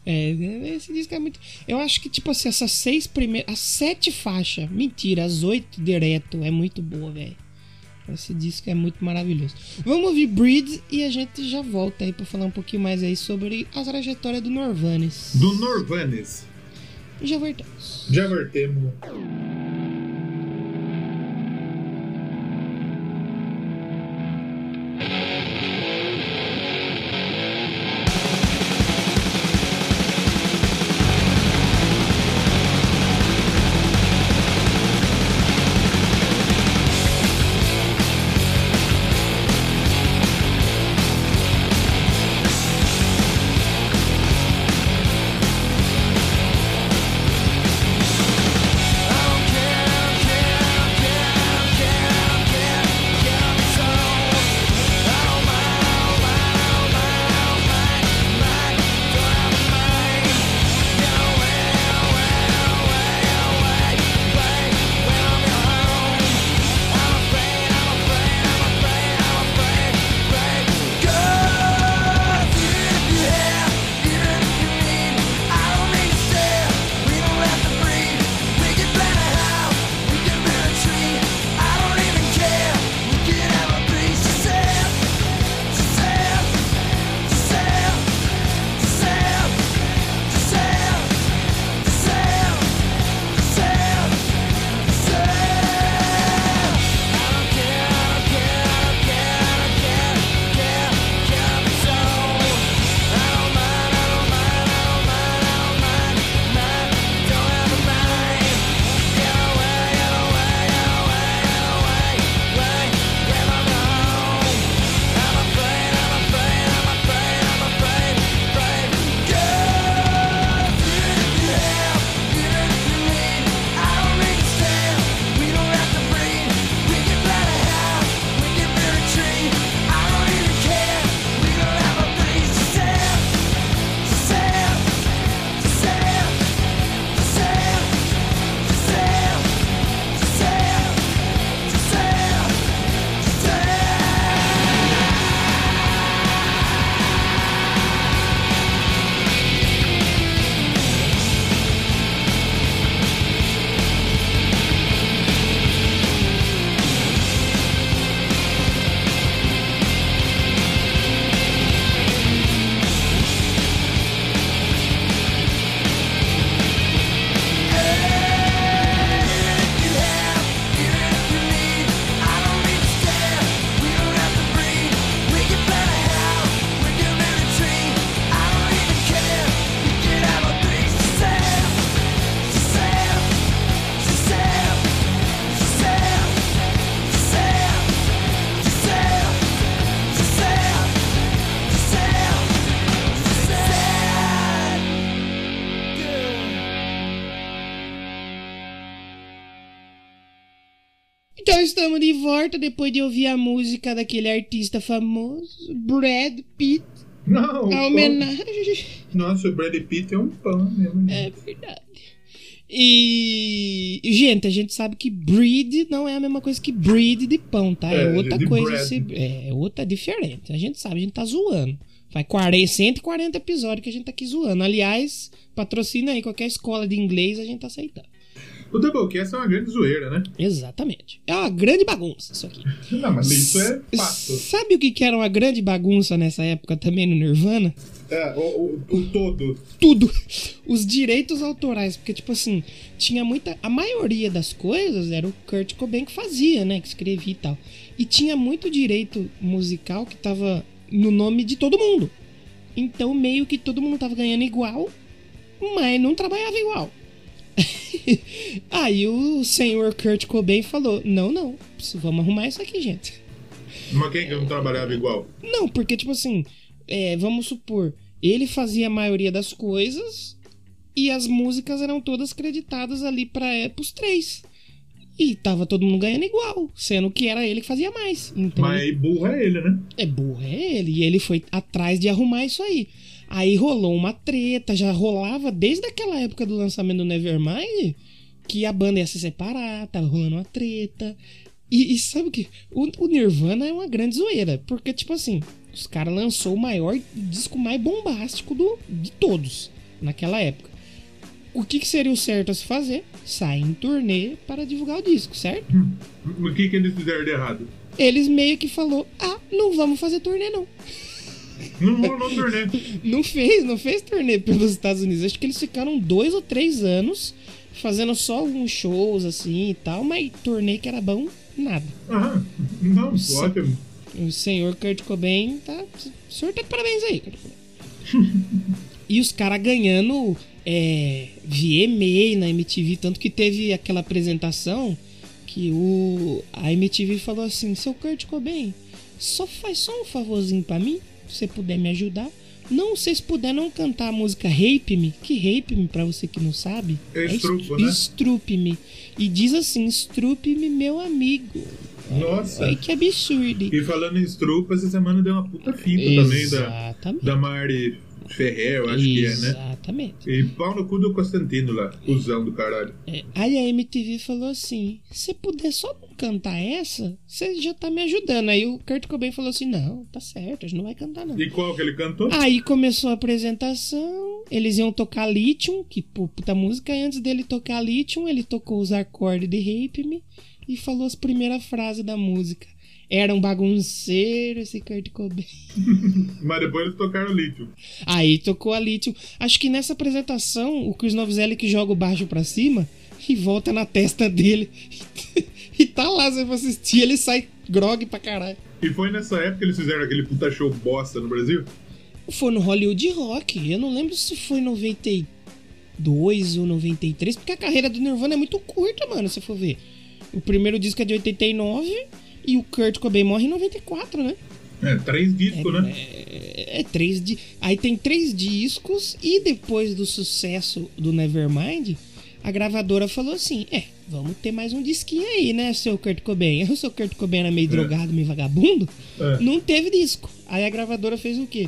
É, esse disco é muito. Eu acho que, tipo assim, essas seis primeiras. As sete faixas, mentira, as oito direto é muito boa, velho. Esse disco é muito maravilhoso. Vamos ouvir Breed e a gente já volta aí pra falar um pouquinho mais aí sobre a trajetória do Norvanes. Do Norvanes. E já voltamos. Já vertemos. Volta depois de ouvir a música daquele artista famoso, Brad Pitt. Não, A homenagem. Nossa, o Brad Pitt é um pão mesmo. É verdade. E. Gente, a gente sabe que breed não é a mesma coisa que breed de pão, tá? É, É, outra coisa. se- É outra diferente. A gente sabe, a gente tá zoando. Faz 40, 140 episódios que a gente tá aqui zoando. Aliás, patrocina aí qualquer escola de inglês, a gente tá aceitando. O Doublecast é uma grande zoeira, né? Exatamente. É uma grande bagunça isso aqui. [LAUGHS] Não, mas isso é fato. Sabe o que que era uma grande bagunça nessa época também no Nirvana? É, o, o, o todo. tudo. [LAUGHS] Os direitos autorais, porque, tipo assim, tinha muita. A maioria das coisas era o Kurt Cobain que fazia, né? Que escrevia e tal. E tinha muito direito musical que tava no nome de todo mundo. Então, meio que todo mundo tava ganhando igual, mas não trabalhava igual. [LAUGHS] Aí o senhor Kurt Cobain falou: Não, não, vamos arrumar isso aqui, gente. Mas quem que não trabalhava igual? Não, porque, tipo assim, é, vamos supor, ele fazia a maioria das coisas e as músicas eram todas creditadas ali para é, pros três. E tava todo mundo ganhando igual, sendo que era ele que fazia mais. Então, Mas burro é ele, né? é burro, é ele. E ele foi atrás de arrumar isso aí. Aí rolou uma treta, já rolava desde aquela época do lançamento do Nevermind que a banda ia se separar, tava rolando uma treta. E, e sabe o que? O, o Nirvana é uma grande zoeira, porque, tipo assim, os caras lançou o maior disco mais bombástico do, de todos naquela época. O que, que seria o certo a se fazer? Sair em turnê para divulgar o disco, certo? O que, que eles fizeram de errado? Eles meio que falou: ah, não vamos fazer turnê não. Não rolou turnê. [LAUGHS] Não fez, não fez turnê pelos Estados Unidos. Acho que eles ficaram dois ou três anos fazendo só alguns shows assim e tal, mas turnê que era bom, nada. Aham. Não, Nossa. ótimo. O senhor Kurt Cobain tá. O senhor tá de parabéns aí, Kurt Cobain. [LAUGHS] e os caras ganhando é, VMA na MTV, tanto que teve aquela apresentação que o a MTV falou assim: seu Kurt Cobain, só faz só um favorzinho pra mim, se você puder me ajudar. Não, se vocês puderem não cantar a música Rape Me, que Rape Me, pra você que não sabe, É est- estrupo, né? Estrupe-me. E diz assim: estrupe-me, meu amigo. Nossa. Ai, que absurdo. E falando em estrupa, essa semana deu uma puta fita também da, da Mari Ferrer, eu acho que é, né? Exatamente. E pau no cu do Constantino lá, cuzão do caralho. É, aí a MTV falou assim: se puder só não cantar essa, você já tá me ajudando. Aí o Kurt Cobain falou assim: não, tá certo, a gente não vai cantar não. E qual que ele cantou? Aí começou a apresentação, eles iam tocar Lithium, que puta música. E antes dele tocar Lithium, ele tocou os acordes de Rape Me e falou as primeiras frases da música. Era um bagunceiro esse Kurt Cobain. [LAUGHS] Mas depois eles tocaram lítio. Aí tocou a Lithium. Acho que nessa apresentação, o Chris Novoselic joga o baixo pra cima e volta na testa dele. [LAUGHS] e tá lá, você vai assistir, ele sai grog pra caralho. E foi nessa época que eles fizeram aquele puta show bosta no Brasil? Foi no Hollywood Rock. Eu não lembro se foi 92 ou 93, porque a carreira do Nirvana é muito curta, mano, se for ver. O primeiro disco é de 89 e o Kurt Cobain morre em 94, né? É, três discos, né? É, é três di... Aí tem três discos e depois do sucesso do Nevermind, a gravadora falou assim: É, vamos ter mais um disquinho aí, né, seu Kurt Cobain? [LAUGHS] O seu Kurt Cobain era meio drogado, meio vagabundo. É. Não teve disco. Aí a gravadora fez o quê?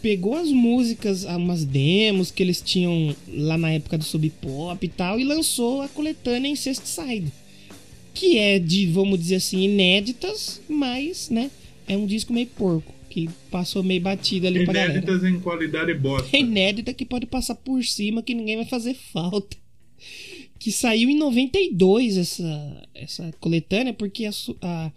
Pegou as músicas, ah, umas demos que eles tinham lá na época do Sub Pop e tal, e lançou a coletânea em Side. Que é de, vamos dizer assim, inéditas, mas, né, é um disco meio porco, que passou meio batido ali pra galera. Inéditas em qualidade bosta. É inédita que pode passar por cima que ninguém vai fazer falta. Que saiu em 92 essa, essa coletânea, porque a, a,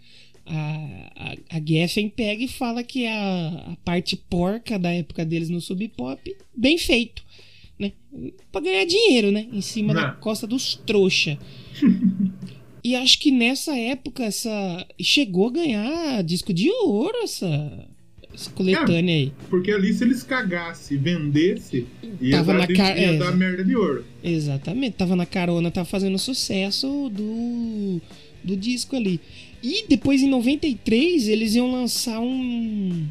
a, a, Geffen pega e fala que é a, a parte porca da época deles no Sub Pop, bem feito. Né? Pra ganhar dinheiro, né? Em cima da Não. costa dos trouxa. [LAUGHS] E acho que nessa época essa chegou a ganhar disco de ouro essa, essa coletânea aí. Porque ali, se eles cagassem vendesse, ia, Tava dar, na ia é, dar merda de ouro. Exatamente, tava na carona, tava fazendo sucesso do, do disco ali. E depois em 93 eles iam lançar um,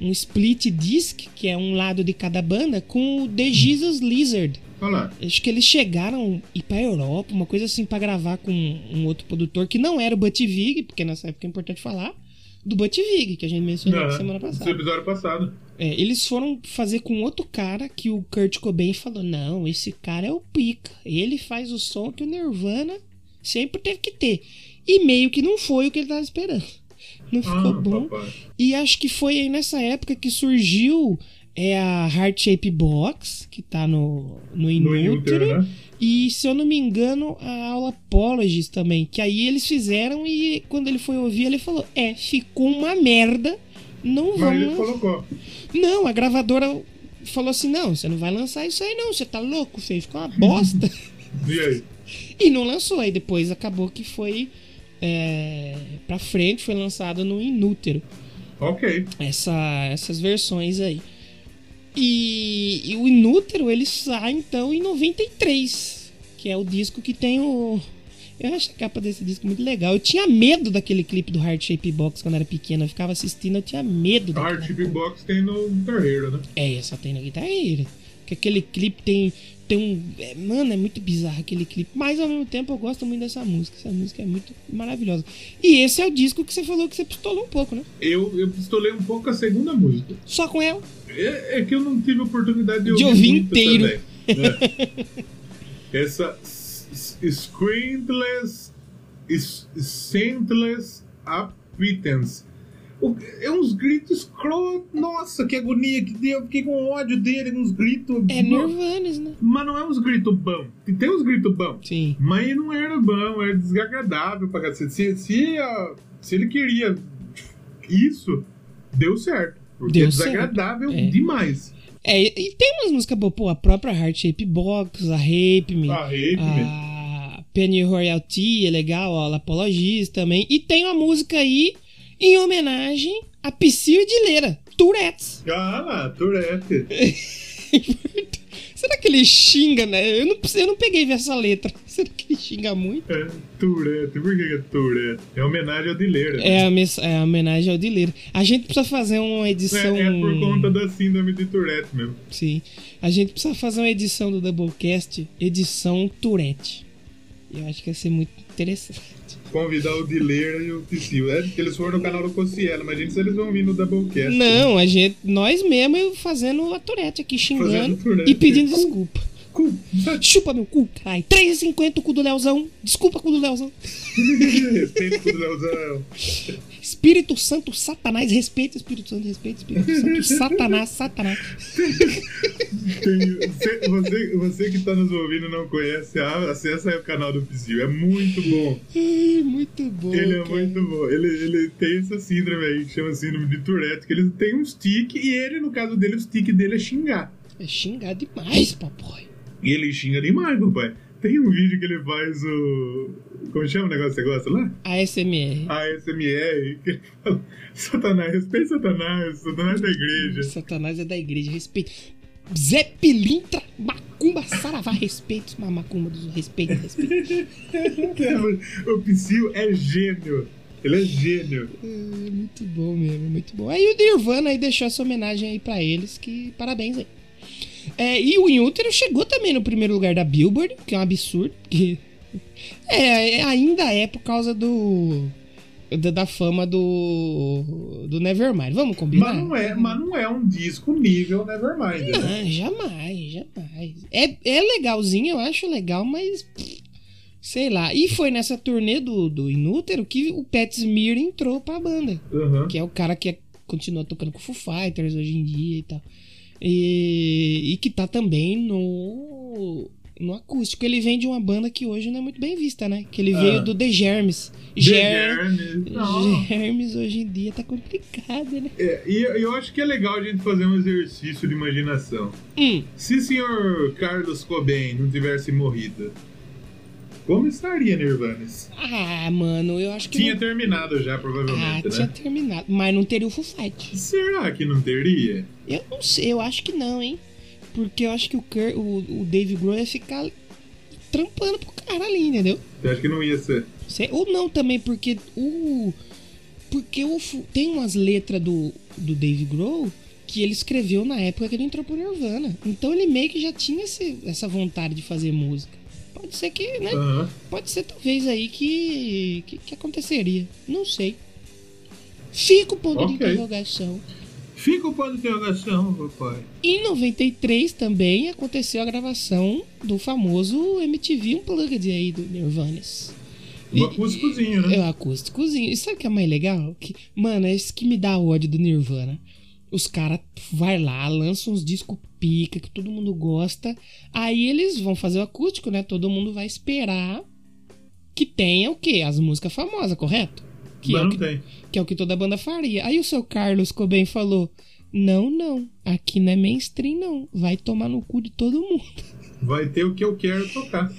um split disc, que é um lado de cada banda, com o The Jesus Lizard. Lá. Acho que eles chegaram a ir pra Europa, uma coisa assim, pra gravar com um outro produtor que não era o Butch Vig, porque nessa época é importante falar, do Butch Vig, que a gente mencionou Ah, semana passada. episódio passado. É, eles foram fazer com outro cara que o Kurt Cobain falou: Não, esse cara é o pica. Ele faz o som que o Nirvana sempre teve que ter. E meio que não foi o que ele tava esperando. Não ficou Ah, bom. papai. E acho que foi aí nessa época que surgiu é, a Heart Shape Box, que tá no, no Inútero. Né? E se eu não me engano, a aula Apologies também. Que aí eles fizeram e quando ele foi ouvir, ele falou: É, ficou uma merda. Não Mas ele colocou. Não, a gravadora falou assim: não, você não vai lançar isso aí, não. Você tá louco, você ficou uma bosta. [LAUGHS] [LAUGHS] E aí? e não lançou. Aí depois acabou que foi é, pra frente, foi lançado no Inútero. Ok. Essa, essas versões aí. E, e o Inútero ele sai então em 93, que é o disco que tem o. Eu acho a capa desse disco muito legal. Eu tinha medo daquele clipe do Heart Shape Box quando era pequeno. Eu ficava assistindo, eu tinha medo Hard Chip Box tem no Guitar Hero, né? é, essa tem na guitarreira. Que aquele clipe tem. Tem um. é, mano, é muito bizarro aquele clipe. Mas ao mesmo tempo eu gosto muito dessa música. Essa música é muito maravilhosa. E esse é o disco que você falou que você pistolou um pouco, né? Eu, eu pistolei um pouco a segunda música. Só com ela. É, é que eu não tive oportunidade de De ouvir, inteiro. É. [LAUGHS] Essa Screenless s- Saintless Appetence. É uns gritos escroto. Nossa, que agonia que deu. Eu Fiquei com ódio dele, uns gritos. É Nirvanas, né? Mas não é uns gritos bons. Tem uns gritos bons. Sim. Mas não era bom, era desagradável pra cacete. Se, se, a- se ele queria isso, deu certo. Porque Deu é desagradável certo, é. demais. É, e tem umas músicas boas, pô, a própria Heart Shape Box, a Rape Me, Ah, Rape Me. a Penny Royalty é legal, ó, a Apologies também. E tem uma música aí em homenagem a Psyu de Leira, Tourette's. Ah lá, Tourette. [LAUGHS] Será que ele xinga, né? Eu não, eu não peguei ver essa letra. [LAUGHS] Será que ele xinga muito? É, Tourette. Por que é Tourette? É homenagem ao Dileira. É a, mes- é a homenagem ao Dileira. A gente precisa fazer uma edição. É, é por conta da síndrome de Tourette mesmo. Sim. A gente precisa fazer uma edição do Doublecast, edição Tourette. Eu acho que vai ser muito interessante. Convidar o Dileira e o Psyu. É porque eles foram no canal do Cossielo. Imagina se eles vão vir no Doublecast. Não, a gente, nós mesmo fazendo a Tourette aqui xingando e pedindo desculpa. Cu- Chupa meu cu, caralho. 3,50 o cu do Leozão. Desculpa, cu do Leozão. Respeito pro Leozão. Espírito Santo, Satanás, respeita Espírito Santo, respeita Espírito Santo, Satanás, Satanás. Você, você, você que tá nos ouvindo e não conhece, acessa o canal do Psyu. É muito bom. Ai, muito bom. Ele é cara. muito bom. Ele, ele tem essa síndrome aí, que chama síndrome de Tourette, que ele tem um stick e ele, no caso dele, o stick dele é xingar. É xingar demais, papai. E ele xinga demais, papai. Tem um vídeo que ele faz o. Como chama o negócio que você gosta lá? ASMR. ASMR, que ele fala: Satanás, respeita Satanás, Satanás da igreja. Satanás é da igreja, respeita. Zé Pilintra, Macumba, Saravá, respeito. Mas Macumba dos respeito, respeito. [LAUGHS] o Psyu é gênio. Ele é gênio. É muito bom mesmo, muito bom. Aí o Nirvana aí deixou essa homenagem aí pra eles, que parabéns aí. É, e o Inútero chegou também no primeiro lugar da Billboard, que é um absurdo, que [LAUGHS] é, é, ainda é por causa do da, da fama do do Nevermind. Vamos combinar? Mas não, é, mas não é um disco nível Nevermind. né? Não, jamais, jamais. É, é legalzinho, eu acho legal, mas. Sei lá. E foi nessa turnê do, do Inútero que o Pat Smear entrou pra banda. Aham. Que é o cara que é- continua tocando com o Foo Fighters hoje em dia e tal. E, e que tá também no. No acústico. Ele vem de uma banda que hoje não é muito bem vista, né? Que ele Ah. veio do The Germs. The Ger- Germs. Não. Germs hoje em dia tá complicado, né? É, e eu- eu acho que é legal a gente fazer um exercício de imaginação. Hum, Se o senhor Carlos Cobain não tivesse morrido, como estaria Nirvanas? ah, mano, eu acho que. Tinha não- terminado já, Ah, provavelmente, tinha né? terminado. Mas não teria o Foo Fighters. Será que não teria? Eu não sei, eu acho que não, hein? Porque eu acho que o, Kurt, o, o Dave Grohl ia ficar trampando pro cara ali, entendeu? Você acha que não ia ser? Sei- Ou não também, porque o. Porque o, tem umas letras do, do Dave Grohl que ele escreveu na época que ele entrou pro Nirvana. Então ele meio que já tinha esse- essa vontade de fazer música. Pode ser que, né? Aham. Pode ser talvez aí que, que, que aconteceria. Não sei. Fica o ponto de Ok. interrogação. Fica o ponto de interrogação, papai. Em 93 também aconteceu a gravação do famoso MTV Unplugged aí do Nirvanas. Um acústicozinho, né? É o acústicozinho. E sabe o que é mais legal? Que, mano, é isso que me dá ódio do Nirvana. Os caras vai lá, lançam uns discos pica que todo mundo gosta. Aí eles vão fazer o acústico, né? Todo mundo vai esperar que tenha o quê? As músicas famosas, correto? Que, Mas é o não que, tem. que é o que toda banda faria. Aí o seu Carlos Coben falou: Não, não, aqui não é mainstream, não. Vai tomar no cu de todo mundo. [LAUGHS] Vai ter o que eu quero tocar.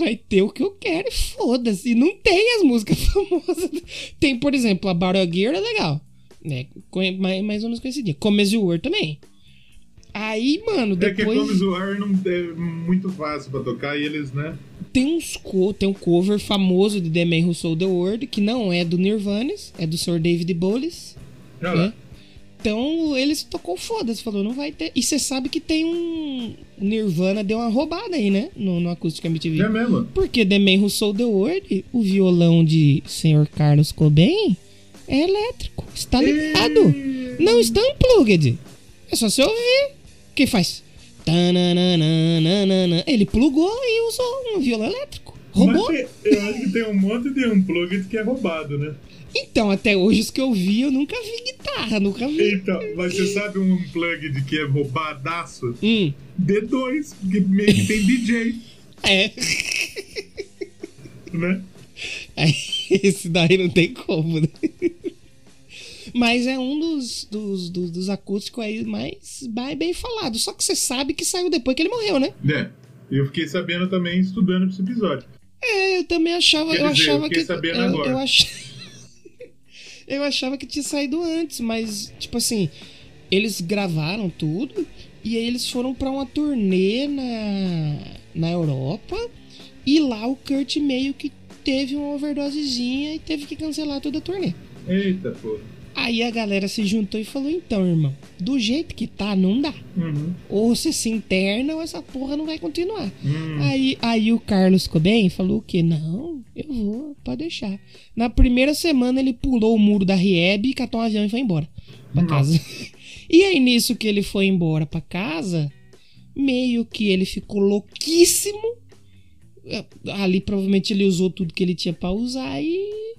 Vai ter o que eu quero e foda-se. Não tem as músicas [LAUGHS] famosas. Tem, por exemplo, a Battle Gear é legal. Né? Mais, ou menos conhecidinha. Come War também. Aí, mano, É que depois zoar não é muito fácil pra tocar e eles, né? tem uns co tem um cover famoso de The Man Who Sold the World, que não é do Nirvana, é do Sr. David. Olha né? Então eles tocou foda-se, falou, não vai ter. E você sabe que tem um. o Nirvana deu uma roubada aí, né? No, no Acústica MTV. É mesmo? Porque The Man Who Sold the World, o violão de Sr. Carlos Cobain é elétrico. Está ligado. Não está unplugged. É só você ouvir. Que faz? Ele plugou e usou um violão elétrico. Roubou? Tem- eu acho que tem um monte de unplugged que é roubado, né? Então, até hoje, os que eu vi, eu nunca vi guitarra, nunca vi. Então, mas você sabe um unplugged que é roubadaço? Hum, D2, porque meio que tem DJ, é. né? [LAUGHS] Esse daí não tem como, né? Mas é um dos, dos, dos, dos acústicos aí mais bem falado. Só que você sabe que saiu depois que ele morreu, né? É. Eu fiquei sabendo também estudando esse episódio. É, eu também achava. Quer eu dizer, achava eu que. sabendo eu, agora. Eu, ach... [LAUGHS] eu achava que tinha saído antes, mas, tipo assim, eles gravaram tudo e aí eles foram pra uma turnê na, na Europa e lá o Kurt meio que teve uma overdosezinha e teve que cancelar toda a turnê. Eita, pô. Aí a galera se juntou e falou: então, irmão, do jeito que tá, não dá. Uhum. Ou você se interna ou essa porra não vai continuar. Hum. Aí, aí o Carlos Cobain falou o quê? Não, eu vou, pode deixar. Na primeira semana ele pulou o muro da Rieb, catou um avião e foi embora pra casa. [LAUGHS] E aí nisso que ele foi embora pra casa, meio que ele ficou louquíssimo. É, Ali provavelmente ele usou tudo que ele tinha pra usar e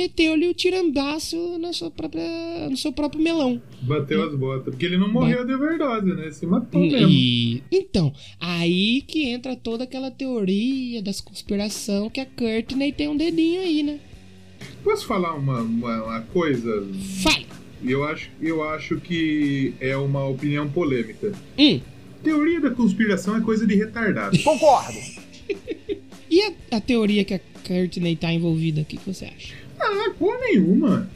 meteu-lhe o tirambaço na sua própria, no seu próprio melão. Bateu as botas. Porque ele não morreu de overdose, né? Se matou mesmo. E, então, aí que entra toda aquela teoria das conspiração que a Courtney tem um dedinho aí, né? Posso falar uma, uma, uma coisa? Fale! Eu acho, eu acho que é uma opinião polêmica. Hum, Teoria da conspiração é coisa de retardado. [LAUGHS] e a, a teoria que a Courtney tá envolvida, o que, que você acha? Ah, porra nenhuma.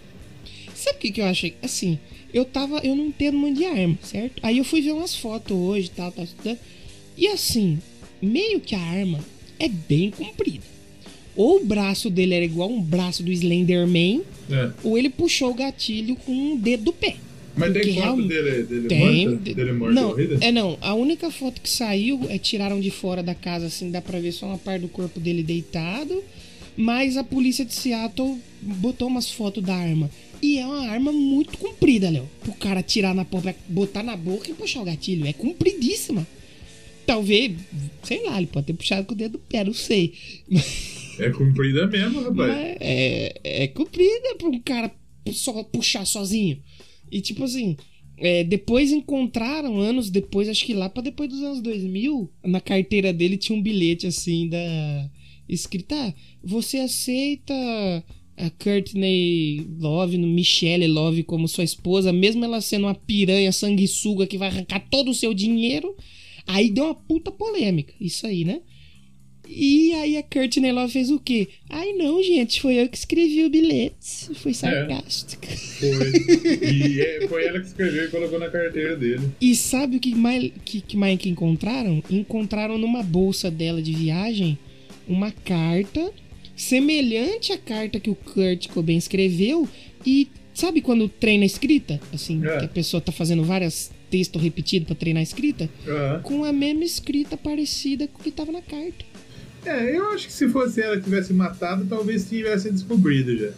Sabe o que, que eu achei? Assim, eu tava. Eu não entendo muito de arma, certo? Aí eu fui ver umas fotos hoje e tal, tal, tal. E assim, meio que a arma é bem comprida. Ou o braço dele era igual um braço do Slenderman, É. ou ele puxou o gatilho com o dedo do pé. Mas Porque tem foto realmente- dele, dele Tem. morta? Dele morto não, é não. A única foto que saiu é tiraram de fora da casa, assim, dá pra ver só uma parte do corpo dele deitado. Mas a polícia de Seattle botou umas fotos da arma. E é uma arma muito comprida, Léo. Pro cara tirar na boca, botar na boca e puxar o gatilho. É compridíssima. Talvez, sei lá, ele pode ter puxado com o dedo do pé, não sei. [LAUGHS] É comprida mesmo, rapaz. Mas é, é comprida pra um cara só puxar sozinho. E tipo assim, é, depois encontraram, anos depois, acho que lá pra depois dos anos 2000, na carteira dele tinha um bilhete assim da. Escrita: ah, Você aceita a Courtney Love, no Michelle Love como sua esposa, mesmo ela sendo uma piranha sanguessuga que vai arrancar todo o seu dinheiro? Aí deu uma puta polêmica, isso aí, né? E aí a Courtney Love fez o quê? Ai não, gente, foi eu que escrevi o bilhete. Foi sarcástica. Foi. [LAUGHS] E é, foi ela que escreveu e colocou na carteira dele. E sabe o que mais que, que mais que encontraram? Encontraram numa bolsa dela de viagem uma carta semelhante à carta que o Kurt Cobain escreveu e Sabe quando treina escrita? Assim, É. que a pessoa tá fazendo vários textos repetidos pra treinar a escrita? Com a mesma escrita parecida com o que tava na carta. É, eu acho que se fosse ela que tivesse matado, talvez tivesse descobrido já.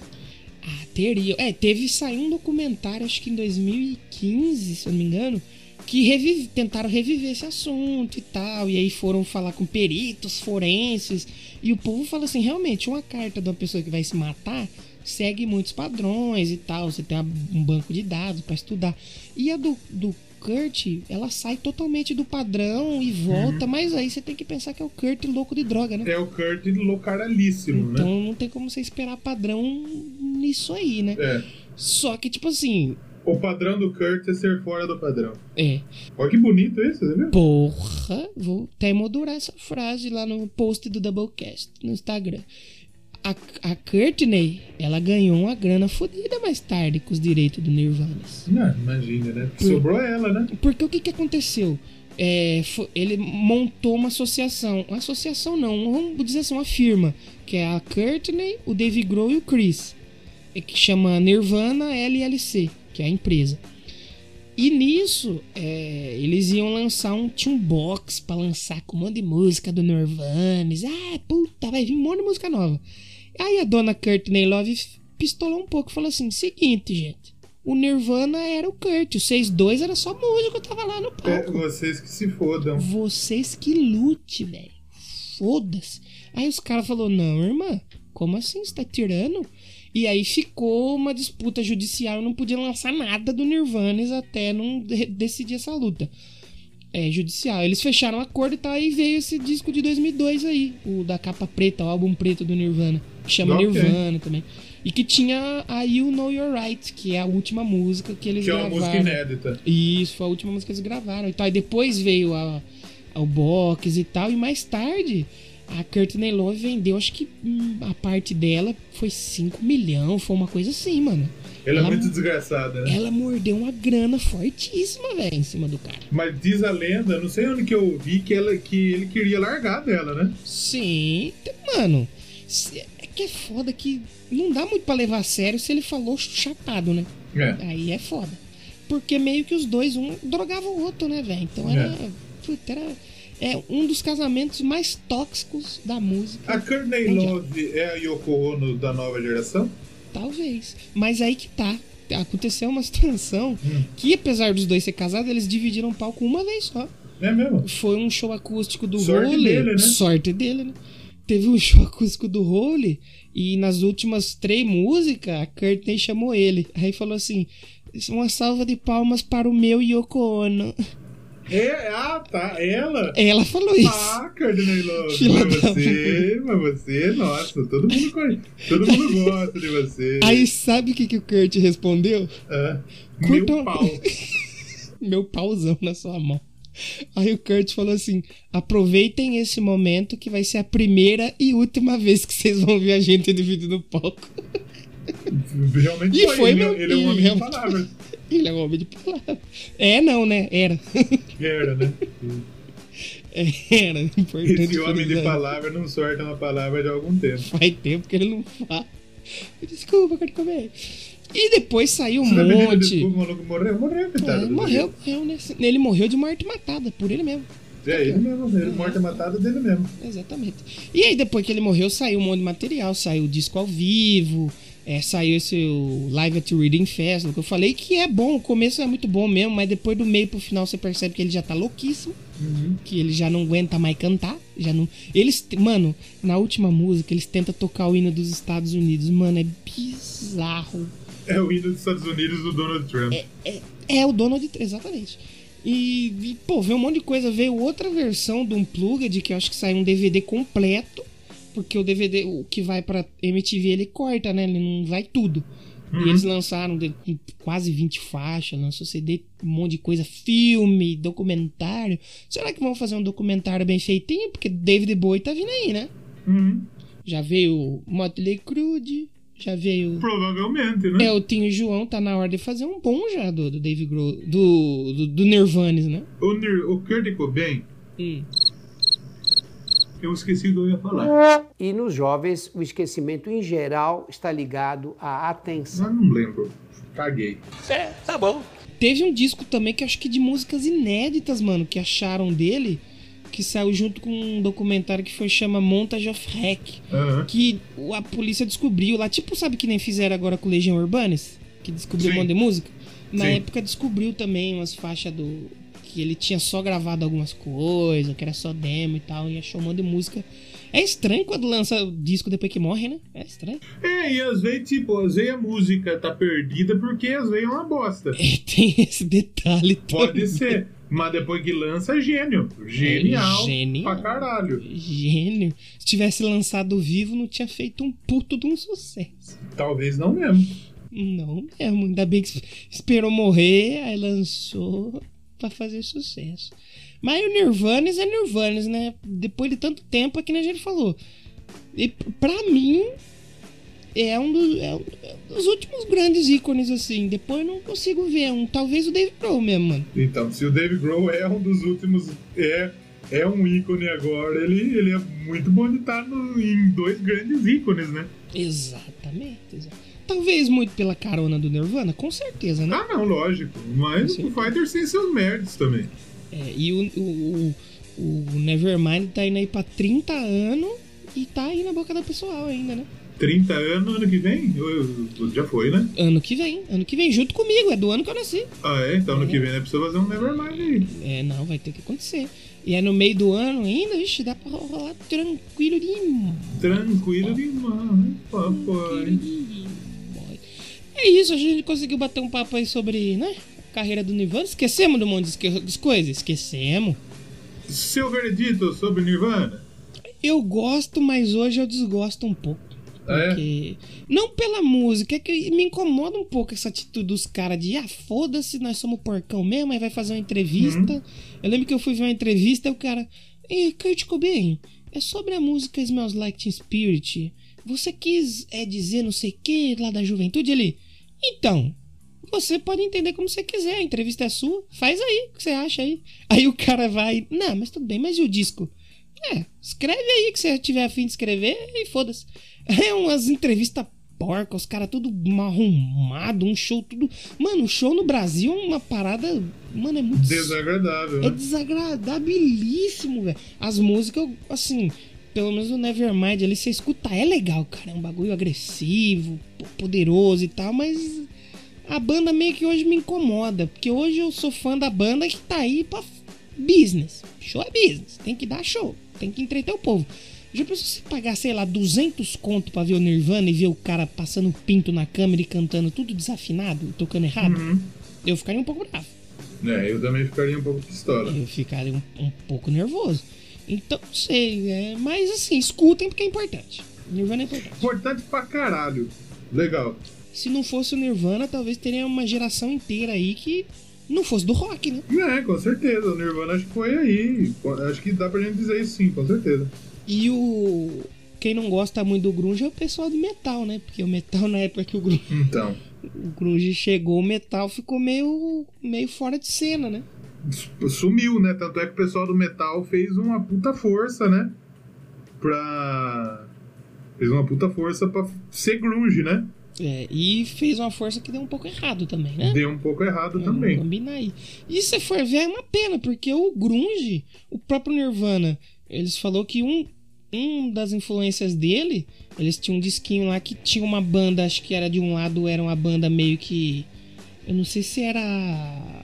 Ah, teria. É, teve sair um documentário, acho que em 2015, se eu não me engano, que revive- tentaram reviver esse assunto e tal. E aí foram falar com peritos forenses. E o povo fala assim: realmente, uma carta de uma pessoa que vai se matar segue muitos padrões e tal. Você tem um banco de dados pra estudar. E a do, do Kurt, ela sai totalmente do padrão e volta, mas aí você tem que pensar que é o Kurt louco de droga, né? É o Kurt loucaralíssimo, Então né? não tem como você esperar padrão nisso aí, né? É. Só que, tipo assim, O padrão do Kurt é ser fora do padrão. é. Olha que bonito isso, você viu? Porra, vou até moldurar essa frase lá no post do Doublecast no Instagram. A, a Courtney, ela ganhou uma grana fodida mais tarde com os direitos do Nirvana. Não, imagina, né? Sobrou ela, né? Porque o que, que aconteceu? É, fo- ele montou uma associação. Uma associação não, vamos dizer assim, uma firma. Que é a Courtney, o Dave Grohl e o Chris. é Que chama Nirvana LLC, que é a empresa. E nisso, é, eles iam lançar um tinha um box pra lançar com um monte de música do Nirvana. Ah, puta, vai vir um monte de música nova. Aí a dona Courtney Love pistolou um pouco e falou assim: seguinte, gente. O Nirvana era o Kurt, o 6-2 era só músico, tava lá no É, palco. vocês que se fodam. Vocês que lute, velho. Foda-se. Aí os caras falaram: Não, irmã, como assim? Você tá tirando? E aí ficou uma disputa judicial. Não podia lançar nada do Nirvana até não de- decidir essa luta. É, judicial. Eles fecharam um acordo e tal. Aí veio esse disco de 2002 aí. O da capa preta, o álbum preto do Nirvana. Que chama Ok. Nirvana também. E que tinha a You Know You're Right, que é a última música que eles Que é uma gravaram. música inédita. Isso, foi a última música que eles gravaram. Então, aí depois veio a, a- o box e tal. E mais tarde, a Courtney Love vendeu, acho que hum, a parte dela foi 5 milhões, foi uma coisa assim, mano. Ela é Ela- muito desgraçada, né? Ela mordeu uma grana fortíssima, velho, em cima do cara. Mas diz a lenda, não sei onde que eu ouvi, que, ela, que ele queria largar dela, né? Sim, mano. É que é foda que não dá muito pra levar a sério se ele falou chapado, né? É. Aí é foda. Porque meio que os dois, um drogava o outro, né, velho? Então era. Puta, era. É um dos casamentos mais tóxicos da música. A Courtney. Love é a Yoko Ono da nova geração? Talvez. Mas aí que tá. Aconteceu uma [LAUGHS] situação Hum. que, apesar dos dois ser casados, eles dividiram o palco uma vez só. É mesmo? Foi um show acústico do Sorte Role. dele, né? Sorte dele, né? Teve um [LAUGHS] show acústico do Role e nas últimas três músicas, a Courtney chamou ele. Aí falou assim: uma salva de palmas para o meu Yoko Ono. [LAUGHS] É, ah, tá. Ela? Ela falou isso. Ah, Courtney Love. Mas você, mas você, nossa, todo mundo conhece. Todo mundo gosta de você. Aí sabe o que, que o Kurt respondeu? Ah, Curta meu um- pau. [LAUGHS] Meu pauzão na sua mão. Aí o Kurt falou assim: aproveitem esse momento que vai ser a primeira e última vez que vocês vão ver a gente dividindo no palco. [LAUGHS] [LAUGHS] Realmente E foi ele, mesmo, [LAUGHS] ele é um homem de palavras. Ele é um homem de palavra. É, não, né? Era. [LAUGHS] Era, né? Era. Importante. Esse homem de palavra não sorta uma palavra de algum tempo. Faz tempo que ele não fala. Desculpa, Kurt Cobain. E depois saiu um monte. desculpa, o maluco morreu? Morreu, É, coitado. morreu, morreu, né? Ele morreu de morte matada, por ele mesmo. É, ele mesmo. Ele morte matada dele mesmo. Exatamente. E aí, depois que ele morreu, saiu um monte de material. Saiu o disco ao vivo, é, saiu esse Live at Reading Festival, que eu falei que é bom, o começo é muito bom mesmo, mas depois do meio pro final você percebe que ele já tá louquíssimo, que ele já não aguenta mais cantar, já não... Eles, mano, na última música, eles tentam tocar o hino dos Estados Unidos, mano, é bizarro. É o hino dos Estados Unidos do Donald Trump. É o Donald Trump, exatamente. E, e, pô, veio um monte de coisa. Veio outra versão do Unplugged, que eu acho que saiu um DVD completo. Porque o DVD, o que vai pra MTV, ele corta, né? Ele não vai tudo. E eles lançaram quase 20 faixas, lançou CD, um monte de coisa, filme, documentário. Será que vão fazer um documentário bem feitinho? Porque David Bowie tá vindo aí, né? Uhum. Já veio Motley Crue, já veio Provavelmente, né? é, o Tinho João tá na hora de fazer um bom já do, do Dave Grohl, do, do, do Nirvana, né? O, Nir- o Kurt Cobain, Hum. Eu esqueci o que eu ia falar. E nos jovens, o esquecimento em geral está ligado à atenção. Mas não lembro. caguei. É, tá bom. Teve um disco também que acho que de músicas inéditas, mano, que acharam dele, que saiu junto com um documentário que foi chama Montage of Hack, Aham. que a polícia descobriu lá, tipo, sabe que nem fizeram agora com Legião Urbanis, que descobriu um Sim. monte de música? Na Sim. época descobriu também umas faixas do que ele tinha só gravado algumas coisas, que era só demo e tal, e achou um monte de música. É estranho quando lança o disco depois que morre, né? É estranho. É, e às vezes, tipo, às vezes a música tá perdida porque às vezes é uma bosta. É, [LAUGHS] tem esse detalhe Pode também. ser. Mas depois que lança, é gênio. Genial. genial. Pra caralho. Gênio. Se tivesse lançado vivo, não tinha feito um puto de um sucesso. Talvez não mesmo. Não mesmo. Ainda bem que esperou morrer, aí lançou pra fazer sucesso. Mas o Nirvanes é Nirvanes, né? Depois de tanto tempo, é que nem a gente falou. E pra mim, é um, dos, é um dos últimos grandes ícones, assim. Depois eu não consigo ver um. Talvez o Dave Grohl mesmo, mano. Então, se o Dave Grohl é um dos últimos. É, é um ícone agora, ele, ele é muito bom de estar no- em dois grandes ícones, né? Exatamente. exa- Talvez muito pela carona do Nirvana, com certeza, né? Ah, não, lógico. Mas o Fighters tem seus merdas também. É, e o, o, o, o Nevermind tá indo aí pra 30 anos e tá aí na boca da pessoal ainda, né? 30 anos ano que vem? Eu- eu- Já foi, né? Ano que vem, ano que vem, junto comigo, é do ano que eu nasci. Ah, é? Então ano que vem é preciso fazer um Nevermind aí. É, não, vai ter que acontecer. E é no meio do ano ainda, vixe, dá pra rolar tranquilo demais. Tranquilo demais, papai. É isso, a gente conseguiu bater um papo aí sobre, né? Carreira do Nirvana. Esquecemos do monte de das coisas? Esquecemos. Seu veredito sobre Nirvana? Eu gosto, mas hoje eu desgosto um pouco. Ah, é? Porque. Não pela música, é que me incomoda um pouco essa atitude dos caras de ah, foda-se, nós somos porcão mesmo, aí vai fazer uma entrevista. Uhum. Eu lembro que eu fui ver uma entrevista e o cara. Ei, Kurt Cobain, é sobre a música Smells Like Teen Spirit. Você quis é, dizer não sei o que lá da juventude ele. Então, você pode entender como você quiser, a entrevista é sua, faz aí o que você acha aí. Aí o cara vai, não, mas tudo bem, mas e o disco? É, escreve aí que você tiver afim de escrever e foda-se. [LAUGHS] É umas entrevistas porcas, os caras tudo mal arrumado, um show tudo. Mano, o show no Brasil é uma parada. Mano, é muito. Desagradável, É né? desagradabilíssimo, velho. As músicas, assim, pelo menos o Nevermind ali, você escuta, é legal, cara. É um bagulho agressivo, po- poderoso e tal, mas a banda meio que hoje me incomoda. Porque hoje eu sou fã da banda que tá aí pra business. Show é business. Tem que dar show. Tem que entreter o povo. Já pensou se pagar, sei lá, 200 conto pra ver o Nirvana e ver o cara passando pinto na câmera e cantando tudo desafinado, tocando errado? Uhum. Eu ficaria um pouco bravo. É, eu também ficaria um pouco pistola. Eu ficaria um, um pouco nervoso. Então, não sei. É, mas assim, escutem porque é importante. Nirvana é importante. Importante pra caralho. Legal. Se não fosse o Nirvana, talvez teria uma geração inteira aí que não fosse do rock, né? É, com certeza. O Nirvana acho que foi aí. Acho que dá pra gente dizer isso sim, com certeza. E o. Quem não gosta muito do Grunge é o pessoal do metal, né? Porque o metal, na época que o Grunge, Então, o grunge chegou, o metal ficou meio, meio fora de cena, né? Sumiu, né? Tanto é que o pessoal do metal fez uma puta força, né? Pra. Fez uma puta força pra ser grunge, né? É, e fez uma força que deu um pouco errado também, né? Deu um pouco errado Vamos também. combinar aí. E se for ver, é uma pena, porque o Grunge, o próprio Nirvana, eles falou que um, um das influências dele, eles tinham um disquinho lá que tinha uma banda, acho que era de um lado, era uma banda meio que. Eu não sei se era.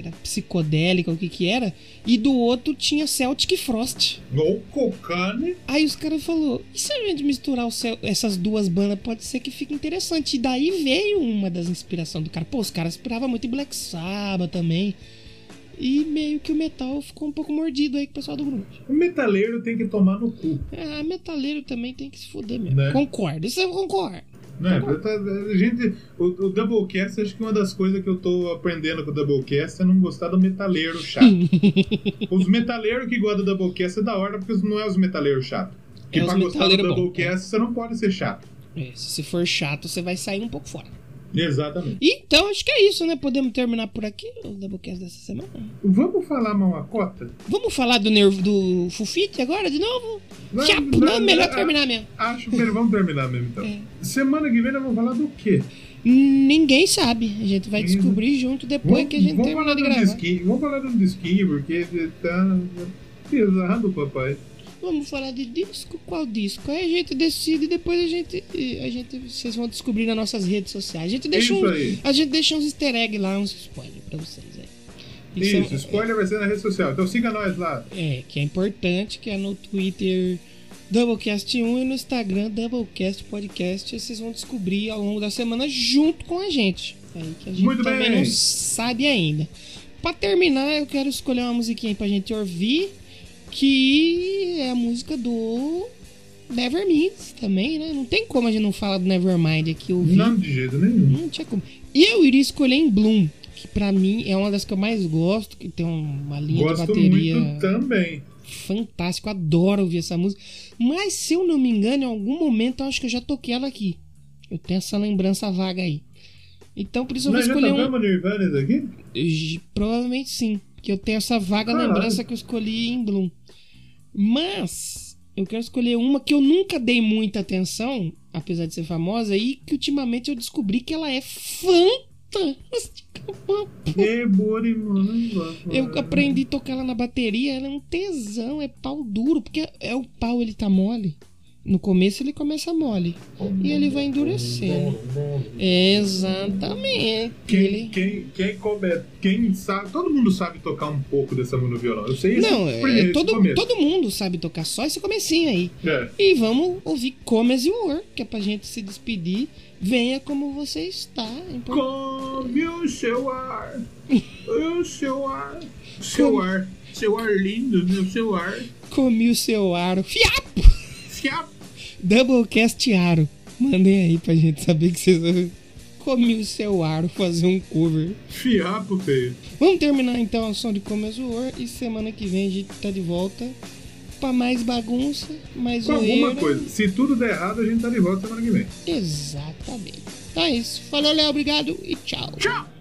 Era psicodélica, o que que era. E do outro tinha Celtic Frost. No Cocane. Aí os caras falaram, e se a gente misturar o céu- essas duas bandas, pode ser que fique interessante. E daí veio uma das inspirações do cara. Pô, os caras inspiravam muito em Black Sabbath também. E meio que o metal ficou um pouco mordido aí com o pessoal do grupo. O metaleiro tem que tomar no cu. Ah, metaleiro também tem que se fuder mesmo. Né? Concordo, isso eu concordo. Né? Tá- A gente, o, o Doublecast, acho que uma das coisas que eu tô aprendendo com o Doublecast é não gostar do metaleiro chato. [LAUGHS] os metaleiros que gostam do Doublecast é da hora, porque não é os metaleiros chato. Que É pra gostar do metaleiros bom, Doublecast você não pode ser chato. É, se for chato, você vai sair um pouco fora. Exatamente. Então, acho que é isso, né? Podemos terminar por aqui o Doublecast dessa semana. Vamos falar mal a cota? Vamos falar do, nervo, do Fufite agora de novo? Não, Chapo, não, não, melhor não, terminar mesmo. Acho que vamos terminar mesmo então. É. Semana que vem nós vamos falar do quê? Ninguém sabe. A gente vai descobrir junto depois que a gente vamos terminar falar de do gravar. disquinho, vamos falar do disquinho, porque tá pesado, papai. Vamos falar de disco? Qual disco? Aí a gente decide e depois a gente, a gente. Vocês vão descobrir nas nossas redes sociais. A gente deixa, Isso um, a gente deixa uns easter egg lá, uns spoilers pra vocês aí. Isso, é- spoiler vai ser na rede social. Então siga nós lá. É, que é importante, que é no Twitter Doublecast1 e no Instagram Doublecast Podcast. Vocês vão descobrir ao longo da semana junto com a gente. Aí que a gente Muito também bem. não sabe ainda. Pra terminar, eu quero escolher uma musiquinha aí pra gente ouvir, que é a música do Nevermind também, né? Não tem como a gente não falar do Nevermind aqui ouvir. Não de jeito nenhum. Não tinha como. E eu iria escolher em Bloom, que pra mim é uma das que eu mais gosto, que tem uma linha de Gosto bateria muito também. fantástico, adoro ouvir essa música. Mas se eu não me engano, em algum momento eu acho que eu já toquei ela aqui. Eu tenho essa lembrança vaga aí. Então por isso eu vou já escolher um. tocamos Nirvana aqui? Provavelmente sim. Que eu tenho essa vaga Caralho. lembrança que eu escolhi em Bloom. Mas eu quero escolher uma que eu nunca dei muita atenção, apesar de ser famosa, e que ultimamente eu descobri que ela é fantástica. É. Eu aprendi a tocar ela na bateria, ela é um tesão, é pau duro, porque é o pau ele tá mole. No começo ele começa mole e ele vai endurecendo. Exatamente. Quem, Ele... quem, quem, come, quem sabe, todo mundo sabe tocar um pouco dessa música no violão. Eu sei esse Não, é, primeiro, esse todo, começo. todo mundo sabe tocar só esse comecinho aí. É. E vamos ouvir Come As You Were, que é pra gente se despedir. Venha como você está. É importante. Come o seu ar, o seu ar, seu Come. ar, seu ar lindo, meu seu ar. Comi o seu aro. Fiapo! Fiapo. Doublecast Aro. Mandem aí pra gente saber que vocês comi o seu aro fazer um cover. Fiapo, feio. Vamos terminar então a som de Come As You Were e semana que vem a gente tá de volta pra mais bagunça, mais Com alguma coisa. Se tudo der errado, a gente tá de volta semana que vem. Exatamente. Então é isso. Falou, Léo. Obrigado e tchau. Tchau!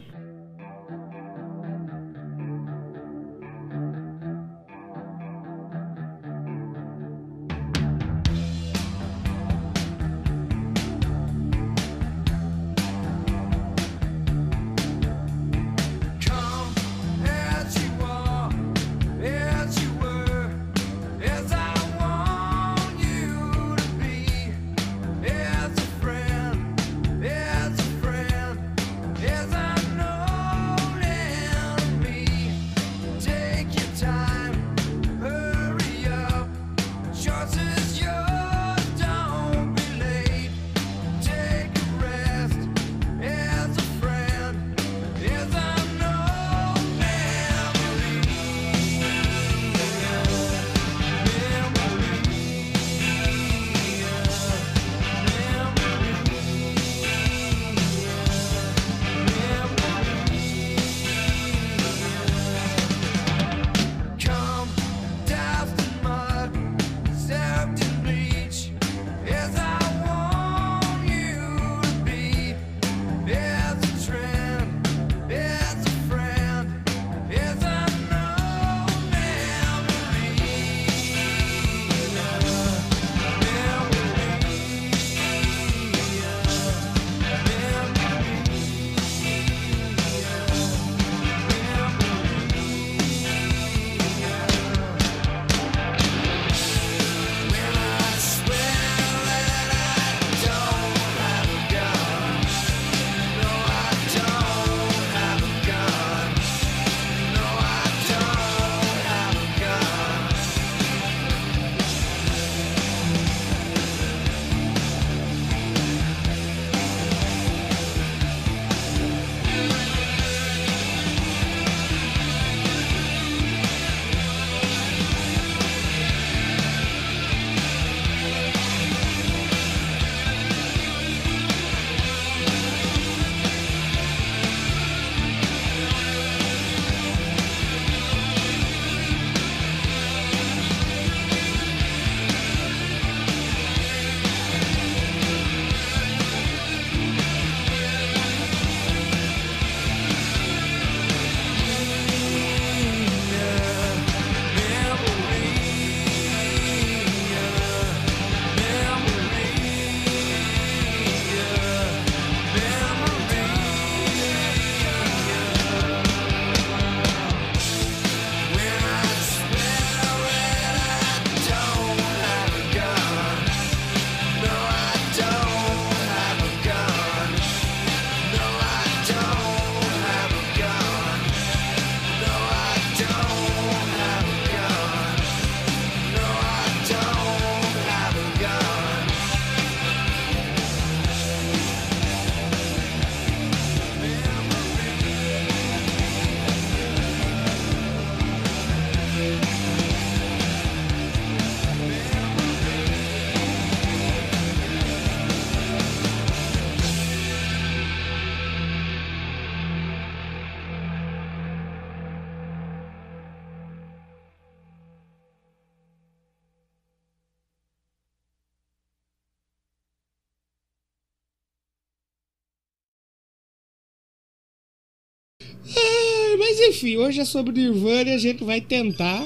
Enfim, hoje é sobre Nirvana e a gente vai tentar.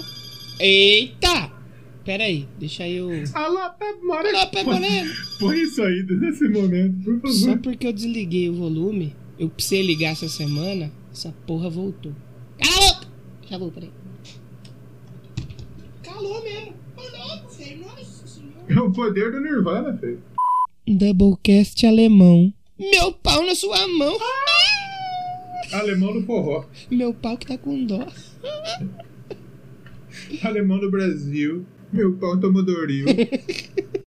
Eita! Pera aí, deixa eu. Alô, Pé Moreno. Alô, Pé Moreno. Põe isso aí nesse momento, por favor. Só porque eu desliguei o volume, eu precisei ligar essa semana, essa porra voltou. Cala a boca! Já vou, peraí. Calou mesmo. Calou, filho. Nossa senhora. É o poder do Nirvana, filho. Doublecast alemão. Meu pau na sua mão. Alemão do forró. Meu pau que tá com dó. Alemão do Brasil. Meu pau tomodoril. [LAUGHS]